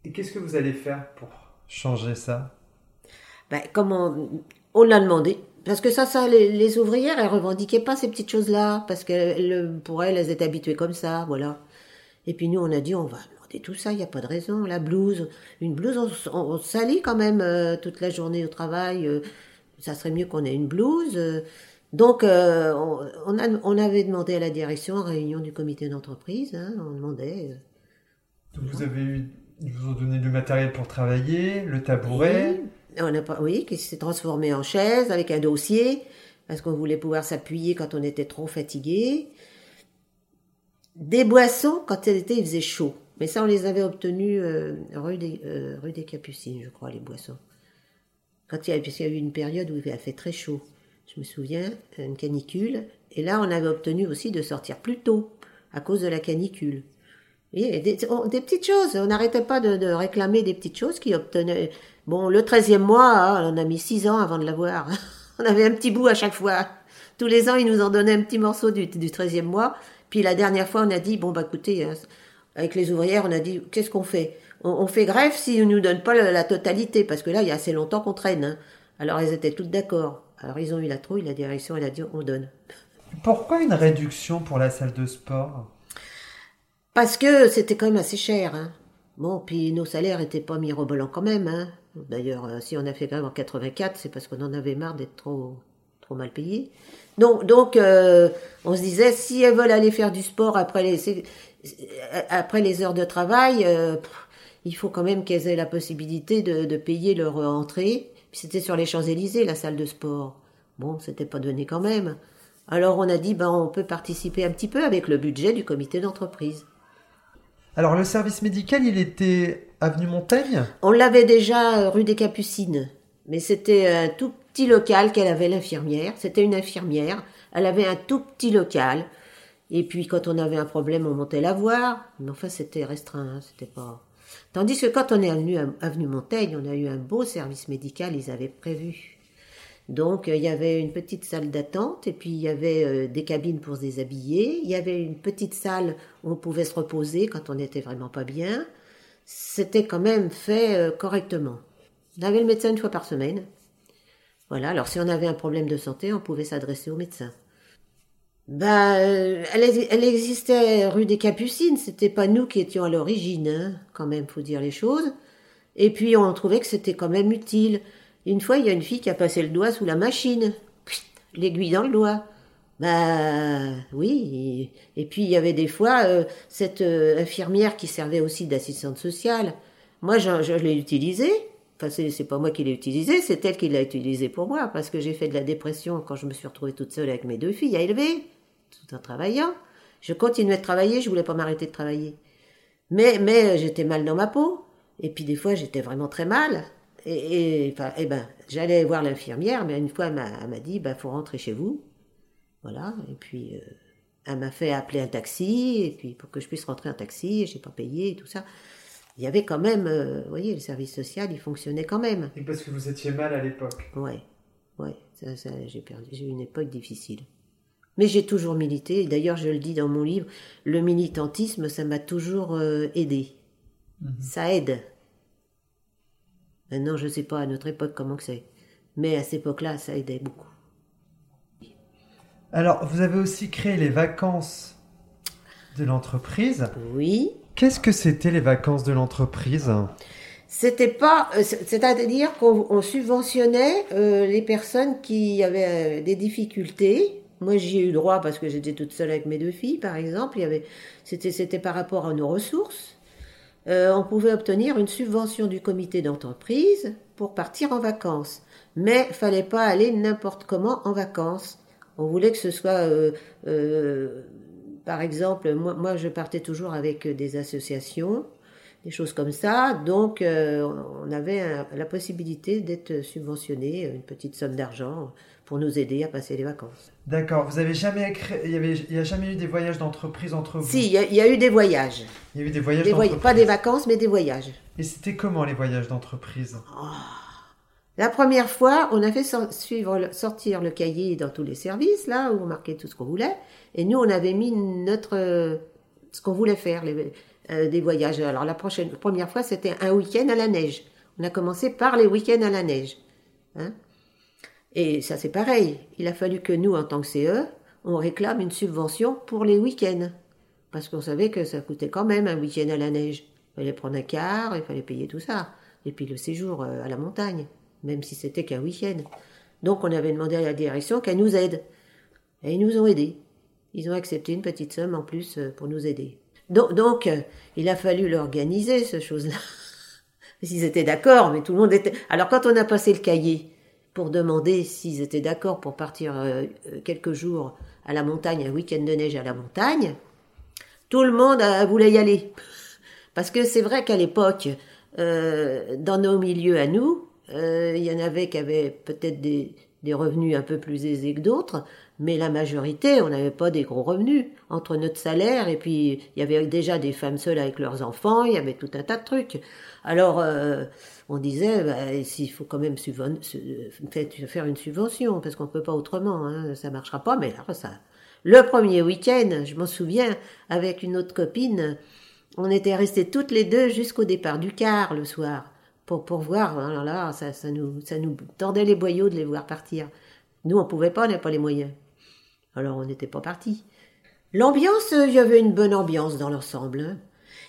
Et qu'est-ce que vous allez faire pour changer ça? Ben, comment on l'a demandé. Parce que ça, ça, les, les ouvrières, elles revendiquaient pas ces petites choses-là, parce que elles- pour elles, elles étaient habituées comme ça, voilà. Et puis nous, on a dit, on va demander tout ça, il n'y a pas de raison. La blouse, une blouse, on, on, salit quand même euh, toute la journée au travail. euh, ça serait mieux qu'on ait une blouse. euh. donc, euh, on, on a, on avait demandé à la direction, en réunion du comité d'entreprise, hein, on demandait. Donc Vous avez eu, ils vous ont donné du matériel pour travailler, le tabouret. Oui, on a pas, oui, qui s'est transformé en chaise avec un dossier, parce qu'on voulait pouvoir s'appuyer quand on était trop fatigué. Des boissons quand était, il faisait chaud. Mais ça, on les avait obtenus euh, rue, des, euh, rue des Capucines, je crois, les boissons. Quand il y a, puisqu'il y a eu une période où il a fait très chaud. Je me souviens, une canicule. Et là, on avait obtenu aussi de sortir plus tôt, à cause de la canicule. Et des, on- des petites choses. On n'arrêtait pas de, de réclamer des petites choses qui obtenaient. Bon, le 13e mois, hein, on a mis six ans avant de l'avoir. On avait un petit bout à chaque fois. Tous les ans, ils nous en donnaient un petit morceau du, du 13e mois. Puis la dernière fois, on a dit, bon, bah écoutez, hein, avec les ouvrières, on a dit, qu'est-ce qu'on fait? On, on fait grève s'ils ne nous donnent pas la, la totalité, parce que là, il y a assez longtemps qu'on traîne. hein. Alors, elles étaient toutes d'accord. Alors, ils ont eu la trouille, la direction, elle a dit, on donne. Pourquoi une réduction pour la salle de sport? Parce que c'était quand même assez cher. Hein. Bon, puis nos salaires étaient pas mirobolants quand même. Hein. D'ailleurs, euh, si on a fait grève en 84, c'est parce qu'on en avait marre d'être trop, trop mal payés. Donc, donc euh, on se disait, si elles veulent aller faire du sport après les, c'est- après les heures de travail, euh, pff, il faut quand même qu'elles aient la possibilité de, de payer leur entrée. C'était sur les Champs-Élysées, la salle de sport. Bon, c'était pas donné quand même. Alors on a dit, ben, on peut participer un petit peu avec le budget du comité d'entreprise. Alors le service médical, il était avenue Montaigne? On l'avait déjà euh, rue des Capucines, mais c'était un tout local qu'elle avait l'infirmière. C'était une infirmière. Elle avait un tout petit local. Et puis quand on avait un problème, on montait la voir. Mais enfin, c'était restreint, hein, c'était pas. Tandis que quand on est venu à avenue Montaigne, on a eu un beau service médical. Ils avaient prévu. Donc euh, il y avait une petite salle d'attente et puis il y avait euh, des cabines pour se déshabiller. Il y avait une petite salle où on pouvait se reposer quand on n'était vraiment pas bien c'était quand même fait euh, correctement. On avait le médecin une fois par semaine. Voilà, alors si on avait un problème de santé, on pouvait s'adresser au médecin. Ben, euh, elle, ex- elle existait rue des Capucines, c'était pas nous qui étions à l'origine, hein, quand même, faut dire les choses. Et puis on trouvait que c'était quand même utile. Une fois, il y a une fille qui a passé le doigt sous la machine. L'aiguille dans le doigt. Bah oui. Et, et puis il y avait des fois euh, cette euh, infirmière qui servait aussi d'assistante sociale. Moi, je, je l'ai utilisée. Enfin, c'est pas moi qui l'ai utilisée, c'est elle qui l'a utilisée pour moi, parce que j'ai fait de la dépression quand je me suis retrouvée toute seule avec mes deux filles à élever, tout en travaillant. Je continuais de travailler, je voulais pas m'arrêter de travailler. Mais, mais euh, j'étais mal dans ma peau. Et puis des fois, j'étais vraiment très mal. Et, et, enfin, eh ben, j'allais voir l'infirmière, mais une fois, elle m'a elle m'a dit, ben, faut rentrer chez vous. Voilà. Et puis, euh, elle m'a fait appeler un taxi, et puis pour que je puisse rentrer en taxi, j'ai pas payé et tout ça. Il y avait quand même, euh, vous voyez, le service social, il fonctionnait quand même. Et parce que vous étiez mal à l'époque. Ouais, ouais, ça, ça, j'ai perdu, j'ai eu une époque difficile. Mais j'ai toujours milité. et D'ailleurs, je le dis dans mon livre, le militantisme, ça m'a toujours euh, aidé. Ça aide. Maintenant, je sais pas à notre époque comment que c'est, mais à cette époque-là, ça aidait beaucoup. Alors, vous avez aussi créé les vacances de l'entreprise. Oui. Qu'est-ce que c'était les vacances de l'entreprise? C'était pas, euh, c'est- c'est-à-dire qu'on on subventionnait euh, les personnes qui avaient euh, des difficultés. Moi, j'y ai eu droit parce que j'étais toute seule avec mes deux filles, par exemple. Il y avait, c'était, c'était par rapport à nos ressources. On pouvait obtenir une subvention du comité d'entreprise pour partir en vacances, mais fallait pas aller n'importe comment en vacances. On voulait que ce soit, par exemple, moi, moi, je partais toujours avec des associations des choses comme ça. Donc, euh, on avait un- la possibilité d'être subventionné, une petite somme d'argent pour nous aider à passer les vacances. D'accord, vous avez jamais créé, il y avait, il y a jamais eu des voyages d'entreprise entre vous? Si, il y, a- il y a eu des voyages. Il y a eu des voyages Des voy- d'entreprise. pas des vacances, mais des voyages. Et c'était comment les voyages d'entreprise? La première fois, on a fait suivre sortir le cahier dans tous les services, là, où on marquait tout ce qu'on voulait. Et nous, on avait mis notre, euh, ce qu'on voulait faire, les, euh, des voyages. Alors, la prochaine, première fois, c'était un week-end à la neige. On a commencé par les week-ends à la neige. Hein Et ça, c'est pareil. Il a fallu que nous, en tant que CE, on réclame une subvention pour les week-ends. Parce qu'on savait que ça coûtait quand même un week-end à la neige. Il fallait prendre un car, il fallait payer tout ça. Et puis le séjour euh, à la montagne, même si c'était qu'un week-end. Donc on avait demandé à la direction qu'elle nous aide. Et ils nous ont aidés. Ils ont accepté une petite somme en plus euh, pour nous aider. Donc, euh, il a fallu l'organiser, ce chose-là. S'ils étaient d'accord, mais tout le monde était... Alors quand on a passé le cahier pour demander s'ils étaient d'accord pour partir euh, quelques jours à la montagne, un week-end de neige à la montagne, tout le monde voulait y aller. Parce que c'est vrai qu'à l'époque, dans nos milieux à nous, il y en avait qui avaient peut-être des, des revenus un peu plus aisés que d'autres, mais la majorité, on n'avait pas des gros revenus. Entre notre salaire, et puis il y avait déjà des femmes seules avec leurs enfants, il y avait tout un tas de trucs. Alors, euh, on disait, bah, s'il faut quand même faire une subvention, parce qu'on peut pas autrement, hein, ça marchera pas, mais ça... Le premier week-end, je m'en souviens, avec une autre copine, on était restés toutes les deux jusqu'au départ du car le soir pour, voir. Alors là, ça, ça, nous, ça nous tordait les boyaux de les voir partir. Nous, on pouvait pas, on n'avait pas les moyens. Alors, on n'était pas partis. L'ambiance, il y avait une bonne ambiance dans l'ensemble.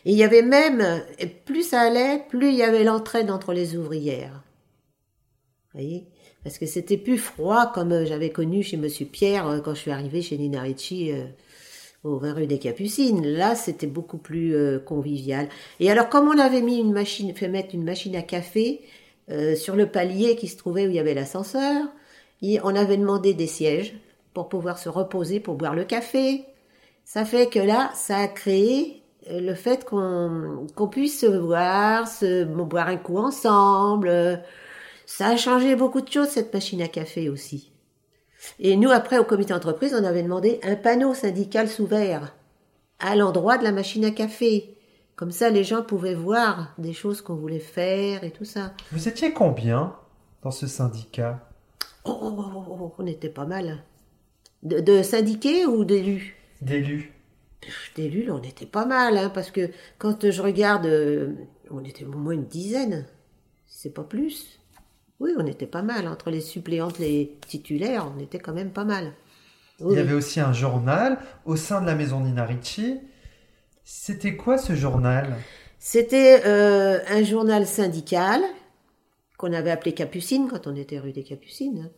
Et il y avait même, plus ça allait, plus il y avait l'entraide entre les ouvrières. Vous voyez? Parce que c'était plus froid comme euh, j'avais connu chez Monsieur Pierre euh, quand je suis arrivée chez Nina Ricci euh, au 20 rue des Capucines. Là, c'était beaucoup plus convivial. Et alors, comme on avait mis une machine, fait mettre une machine à café sur le palier qui se trouvait où il y avait l'ascenseur, on avait demandé des sièges pour pouvoir se reposer, pour boire le café. Ça fait que là, ça a créé euh, le fait qu'on puisse se voir, se boire un coup ensemble. Ça a changé beaucoup de choses, cette machine à café aussi. Et nous, après, au comité d'entreprise, on avait demandé un panneau syndical sous verre à l'endroit de la machine à café. Comme ça, les gens pouvaient voir des choses qu'on voulait faire et tout ça. Vous étiez combien dans ce syndicat? Oh, oh, oh, oh, oh, on était pas mal. De, de syndiqués ou d'élus? D'élus D'élus, on était pas mal, hein, parce que quand je regarde, euh, on était au moins une dizaine, si c'est pas plus. Oui, on était pas mal. Entre les suppléantes, les titulaires, on était quand même pas mal. Il y avait aussi un journal au sein de la maison Nina Ricci. C'était quoi ce journal? C'était euh, un journal syndical qu'on avait appelé Capucine quand on était rue des Capucines.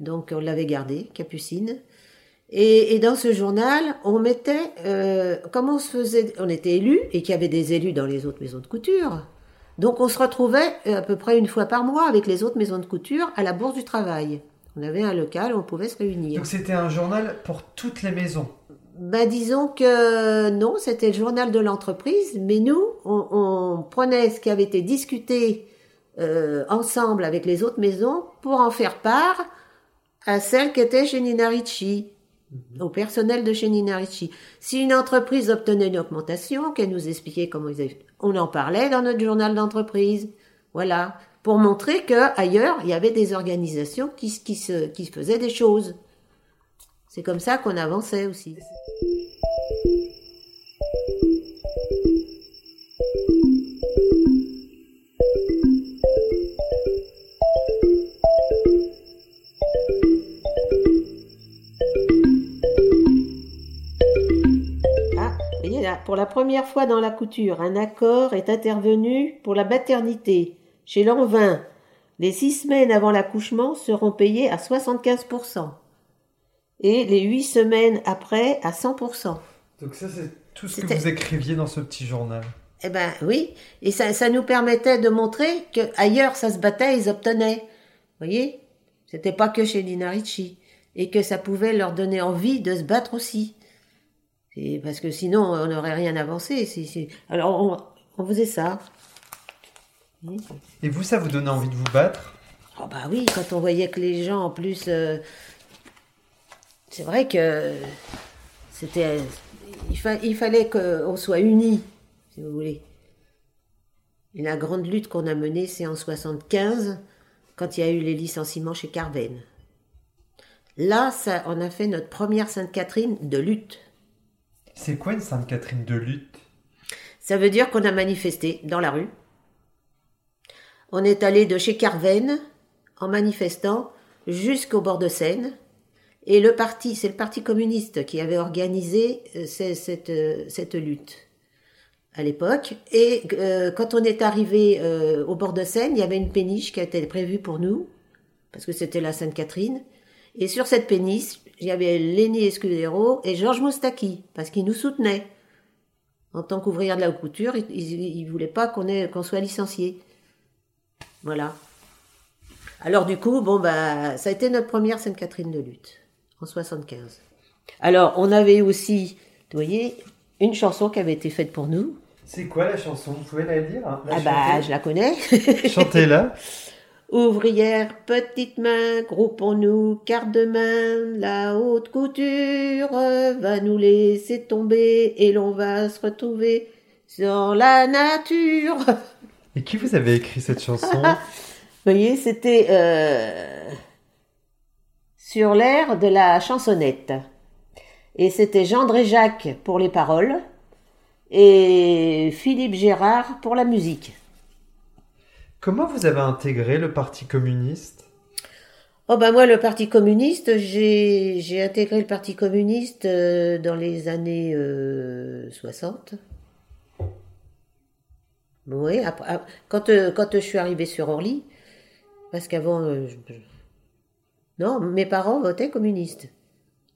Donc on l'avait gardé, Capucine. Et, et dans ce journal, on mettait, euh, comme on se faisait, on était élus et qu'il y avait des élus dans les autres maisons de couture. Donc on se retrouvait euh, à peu près une fois par mois avec les autres maisons de couture à la Bourse du Travail. On avait un local où on pouvait se réunir. Donc c'était un journal pour toutes les maisons? Ben, disons que non, c'était le journal de l'entreprise, mais nous, on, on prenait ce qui avait été discuté euh, ensemble avec les autres maisons pour en faire part à celle qui était chez Nina au personnel de chez Nina Ricci. Si une entreprise obtenait une augmentation, qu'elle nous expliquait comment ils avaient... On en parlait dans notre journal d'entreprise. Voilà. Pour montrer que ailleurs, il y avait des organisations qui, se, qui faisaient des choses. C'est comme ça qu'on avançait aussi. Pour la première fois dans la couture, un accord est intervenu pour la maternité. Chez l'envin, les six semaines avant l'accouchement seront payées à 75%. Et les huit semaines après à 100%. Donc ça c'est tout ce que vous écriviez dans ce petit journal. Eh ben oui, et ça, ça nous permettait de montrer que ailleurs ça se battait, ils obtenaient. Vous voyez? C'était pas que chez Nina Ricci. Et que ça pouvait leur donner envie de se battre aussi. Et parce que sinon, on n'aurait rien avancé. Alors, on, on faisait ça. Et vous, ça vous donnait envie de vous battre? Oh bah oui, quand on voyait que les gens, en plus, euh, c'est vrai que c'était, il, fa- il fallait qu'on soit unis, si vous voulez. Et la grande lutte qu'on a menée, c'est en 75, quand il y a eu les licenciements chez Carven. Là, ça, on a fait notre première Sainte-Catherine de lutte. C'est quoi une Sainte Catherine de lutte Ça veut dire qu'on a manifesté dans la rue. On est allé de chez Carven en manifestant jusqu'au bord de Seine. Et le parti, c'est le Parti communiste qui avait organisé euh, ce- cette, euh, cette lutte à l'époque. Et euh, quand on est arrivé au bord de Seine, il y avait une péniche qui a été prévue pour nous, parce que c'était la Sainte-Catherine. Et sur cette péniche, il y avait Lenny Escudero et Georges Moustaki, parce qu'ils nous soutenaient en tant qu'ouvrière de la couture, ils ne voulaient pas qu'on soit licencié. Voilà. Alors du coup, bon bah, ça a été notre première Sainte-Catherine de lutte en 75. Alors on avait aussi, vous voyez, une chanson qui avait été faite pour nous. C'est quoi la chanson? Vous pouvez la dire hein? La ah bah, je la connais. Chantez-la. Ouvrière, petite main, groupons-nous, car demain, la haute couture va nous laisser tomber et l'on va se retrouver sur la nature. Et qui vous avez écrit cette chanson? Vous voyez, c'était euh, sur l'air de la chansonnette. Et c'était Jean Jacques pour les paroles et Philippe Gérard pour la musique. Comment vous avez intégré le Parti communiste? Oh ben moi, le Parti communiste, j'ai intégré le Parti communiste euh, dans les années euh, 60. Oui, après, ap- quand, euh, quand je suis arrivée sur Orly, parce qu'avant, euh, non, mes parents votaient communiste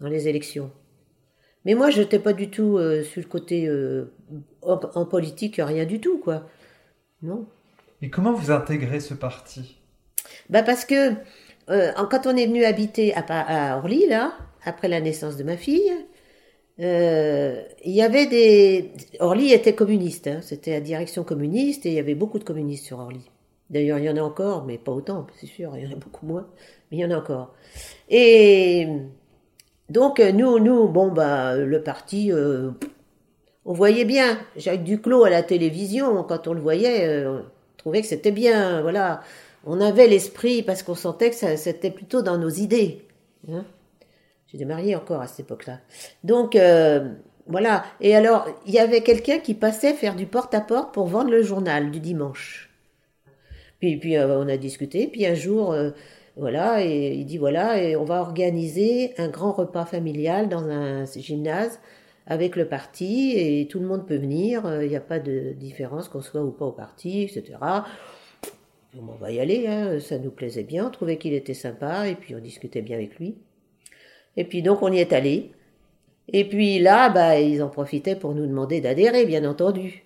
dans les élections. Mais moi, je n'étais pas du tout euh, sur le côté euh, en, en politique, rien du tout, quoi. Non. Et comment vous intégrez ce parti? Bah parce que euh, quand on est venu habiter à, Orly, là, après la naissance de ma fille, euh, y avait des... Orly était communiste, hein, c'était la direction communiste et il y avait beaucoup de communistes sur Orly. D'ailleurs, il y en a encore, mais pas autant, c'est sûr, il y en a beaucoup moins, mais il y en a encore. Et donc, nous, nous, bon, bah, le parti, euh, on voyait bien Jacques Duclos à la télévision, quand on le voyait, trouvait que c'était bien, voilà. On avait l'esprit parce qu'on sentait que c'était plutôt dans nos idées. Hein J'étais encore à cette époque-là. Donc, euh, voilà. Et alors, il y avait quelqu'un qui passait faire du porte-à-porte pour vendre le journal du dimanche. Puis, puis euh, on a discuté. Puis un jour, euh, voilà, et il dit voilà, et on va organiser un grand repas familial dans un gymnase avec le parti et tout le monde peut venir. euh, Il n'y a pas de différence qu'on soit ou pas au parti, etc. On va y aller, hein, ça nous plaisait bien, on trouvait qu'il était sympa, et puis on discutait bien avec lui. Et puis donc on y est allé. Et puis là, bah, ils en profitaient pour nous demander d'adhérer, bien entendu.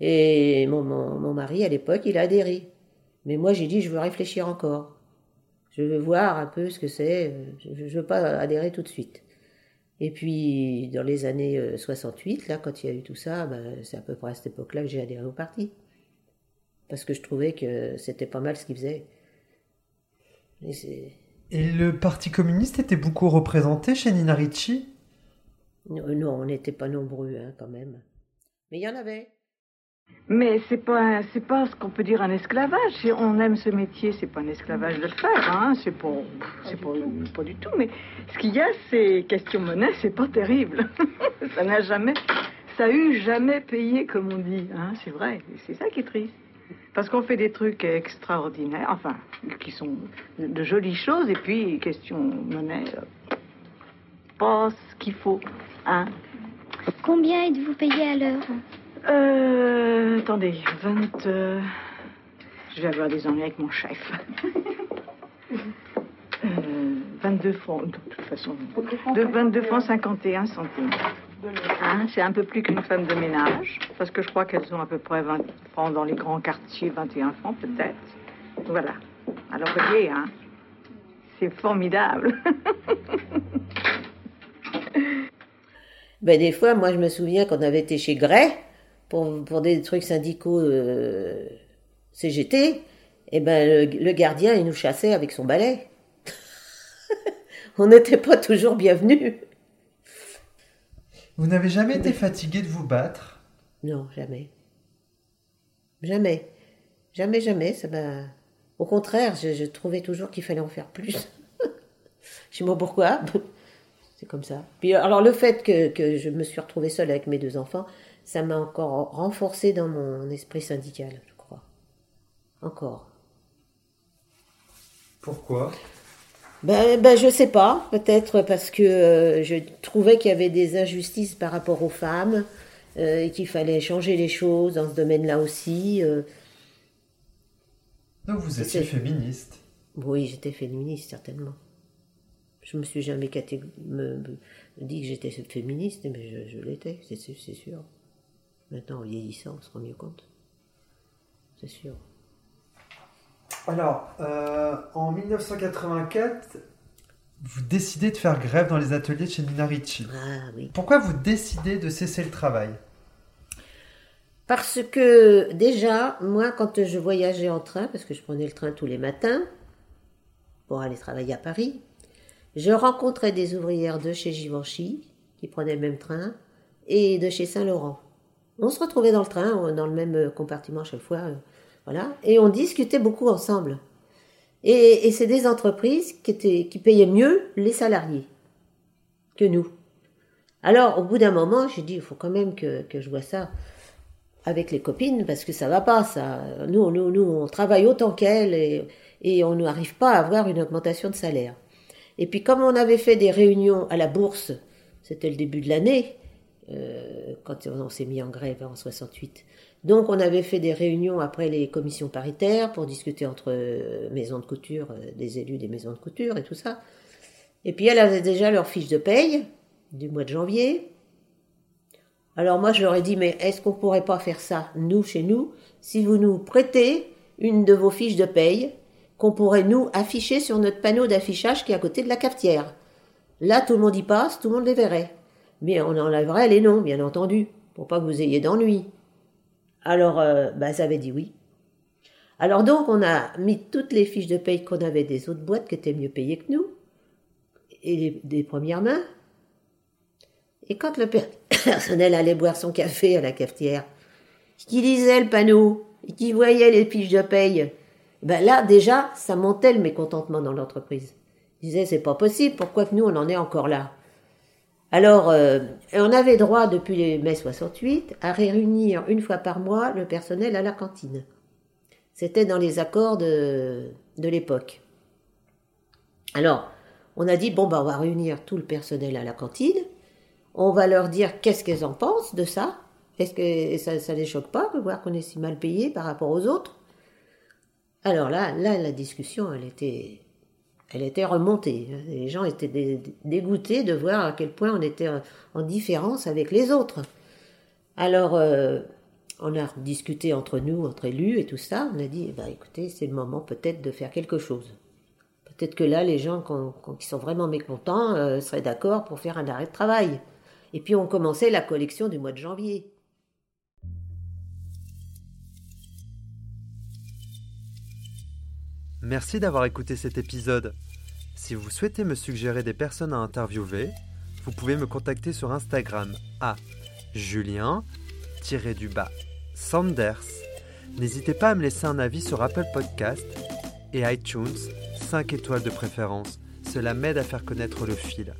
Et mon, mon, mon mari, à l'époque, il a adhéré. Mais moi, j'ai dit, je veux réfléchir encore. Je veux voir un peu ce que c'est. Je ne veux pas adhérer tout de suite. Et puis, dans les années euh, 68, là, quand il y a eu tout ça, bah, c'est à peu près à cette époque-là que j'ai adhéré au parti. Parce que je trouvais que c'était pas mal ce qu'ils faisaient. Et le Parti communiste était beaucoup représenté chez Nina Ricci? Euh, Non, on n'était pas nombreux, hein, quand même. Mais il y en avait. Mais c'est pas pas ce qu'on peut dire un esclavage. Si on aime ce métier, c'est pas un esclavage de le faire, hein. C'est pas c'est pas, pas du tout. Mais ce qu'il y a, c'est question monnaie, c'est pas terrible. ça n'a jamais, ça a eu jamais payé comme on dit, hein. C'est vrai. C'est ça qui est triste. Parce qu'on fait des trucs extraordinaires, enfin, qui sont de jolies choses, et puis question monnaie, pas ce qu'il faut, hein. Combien êtes-vous payé à l'heure? Euh, attendez, 20. euh, Je vais avoir des ennuis avec mon chef. Euh, 22 francs, de toute façon. De 22 francs 51 centimes. Hein, c'est un peu plus qu'une femme de ménage, parce que je crois qu'elles ont à peu près 20 francs dans les grands quartiers, 21 francs peut-être. Voilà. Alors, vous voyez, hein, c'est formidable. Ben, des fois, moi, je me souviens qu'on avait été chez Gray pour, pour des trucs syndicaux euh, CGT. Et ben, le, le gardien, il nous chassait avec son balai. On n'était pas toujours bienvenus. Vous n'avez jamais été fatigué de vous battre? Non, jamais. Jamais. Jamais, jamais. Ça m'a. Au contraire, je, je trouvais toujours qu'il fallait en faire plus. je sais pas pourquoi? C'est comme ça. Puis alors le fait que, que je me suis retrouvée seule avec mes deux enfants, ça m'a encore renforcé dans mon esprit syndical, je crois. Encore. Pourquoi? Ben, ben je sais pas, peut-être parce que euh, je trouvais qu'il y avait des injustices par rapport aux femmes euh, et qu'il fallait changer les choses dans ce domaine-là aussi. euh. Donc vous étiez féministe. Oui, j'étais féministe, certainement. Je me suis jamais catég- me, dit que j'étais féministe, mais je, je l'étais, c'est sûr. Maintenant, en vieillissant, on se rend mieux compte. C'est sûr. Alors, euh, en 1984, vous décidez de faire grève dans les ateliers de chez Nina Ricci. Ah oui. Pourquoi vous décidez de cesser le travail? Parce que déjà, moi, quand je voyageais en train, parce que je prenais le train tous les matins pour aller travailler à Paris, je rencontrais des ouvrières de chez Givenchy qui prenaient le même train et de chez Saint-Laurent. On se retrouvait dans le train, dans le même compartiment chaque fois, euh, voilà, et on discutait beaucoup ensemble. Et, c'est des entreprises qui, payaient mieux les salariés que nous. Alors, au bout d'un moment, j'ai dit, il faut quand même que, que je vois ça avec les copines parce que ça va pas ça. Nous, nous, nous, on travaille autant qu'elles et, et on n'arrive pas à avoir une augmentation de salaire. Et puis comme on avait fait des réunions à la bourse, c'était le début de l'année, euh, quand on s'est mis en grève en 68. Donc on avait fait des réunions après les commissions paritaires pour discuter entre euh, maisons de couture, euh, des élus des maisons de couture et tout ça. Et puis elles avaient déjà leur fiche de paye du mois de janvier. Alors moi, je leur ai dit, mais est-ce qu'on pourrait pas faire ça, nous, chez nous, si vous nous prêtez une de vos fiches de paye, qu'on pourrait nous afficher sur notre panneau d'affichage qui est à côté de la cafetière? Là, tout le monde y passe, tout le monde les verrait. Mais on enlèverait les noms, bien entendu, pour pas que vous ayez d'ennui. Alors, euh, bah, ça avait dit oui. Alors donc, on a mis toutes les fiches de paye qu'on avait des autres boîtes qui étaient mieux payées que nous, et des premières mains. Et quand le per- personnel allait boire son café à la cafetière, qui lisait le panneau et qui voyait les fiches de paye, ben là déjà ça montait le mécontentement dans l'entreprise. Ils disaient c'est pas possible, pourquoi que nous on en est encore là? Alors euh, on avait droit depuis mai 68 à réunir une fois par mois le personnel à la cantine. C'était dans les accords de, l'époque. Alors on a dit bon ben on va réunir tout le personnel à la cantine. On va leur dire qu'est-ce qu'elles en pensent de ça. Est-ce que ça, ça les choque pas de voir qu'on est si mal payé par rapport aux autres? Alors là, là, la discussion, elle était, elle était remontée. Les gens étaient dé- dégoûtés de voir à quel point on était en- en différence avec les autres. Alors, euh, on a discuté entre nous, entre élus et tout ça. On a dit, eh ben, écoutez, c'est le moment peut-être de faire quelque chose. Peut-être que là, les gens qui sont vraiment mécontents euh, seraient d'accord pour faire un arrêt de travail. Et puis, on commençait la collection du mois de janvier. Merci d'avoir écouté cet épisode. Si vous souhaitez me suggérer des personnes à interviewer, vous pouvez me contacter sur Instagram à julien-du-bas Sanders. N'hésitez pas à me laisser un avis sur Apple Podcast et iTunes, 5 étoiles de préférence. Cela m'aide à faire connaître le fil.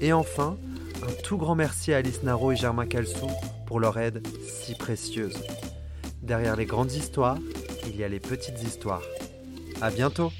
Et enfin, un tout grand merci à Alice Naro et Germain Calsou pour leur aide si précieuse. Derrière les grandes histoires, il y a les petites histoires. À bientôt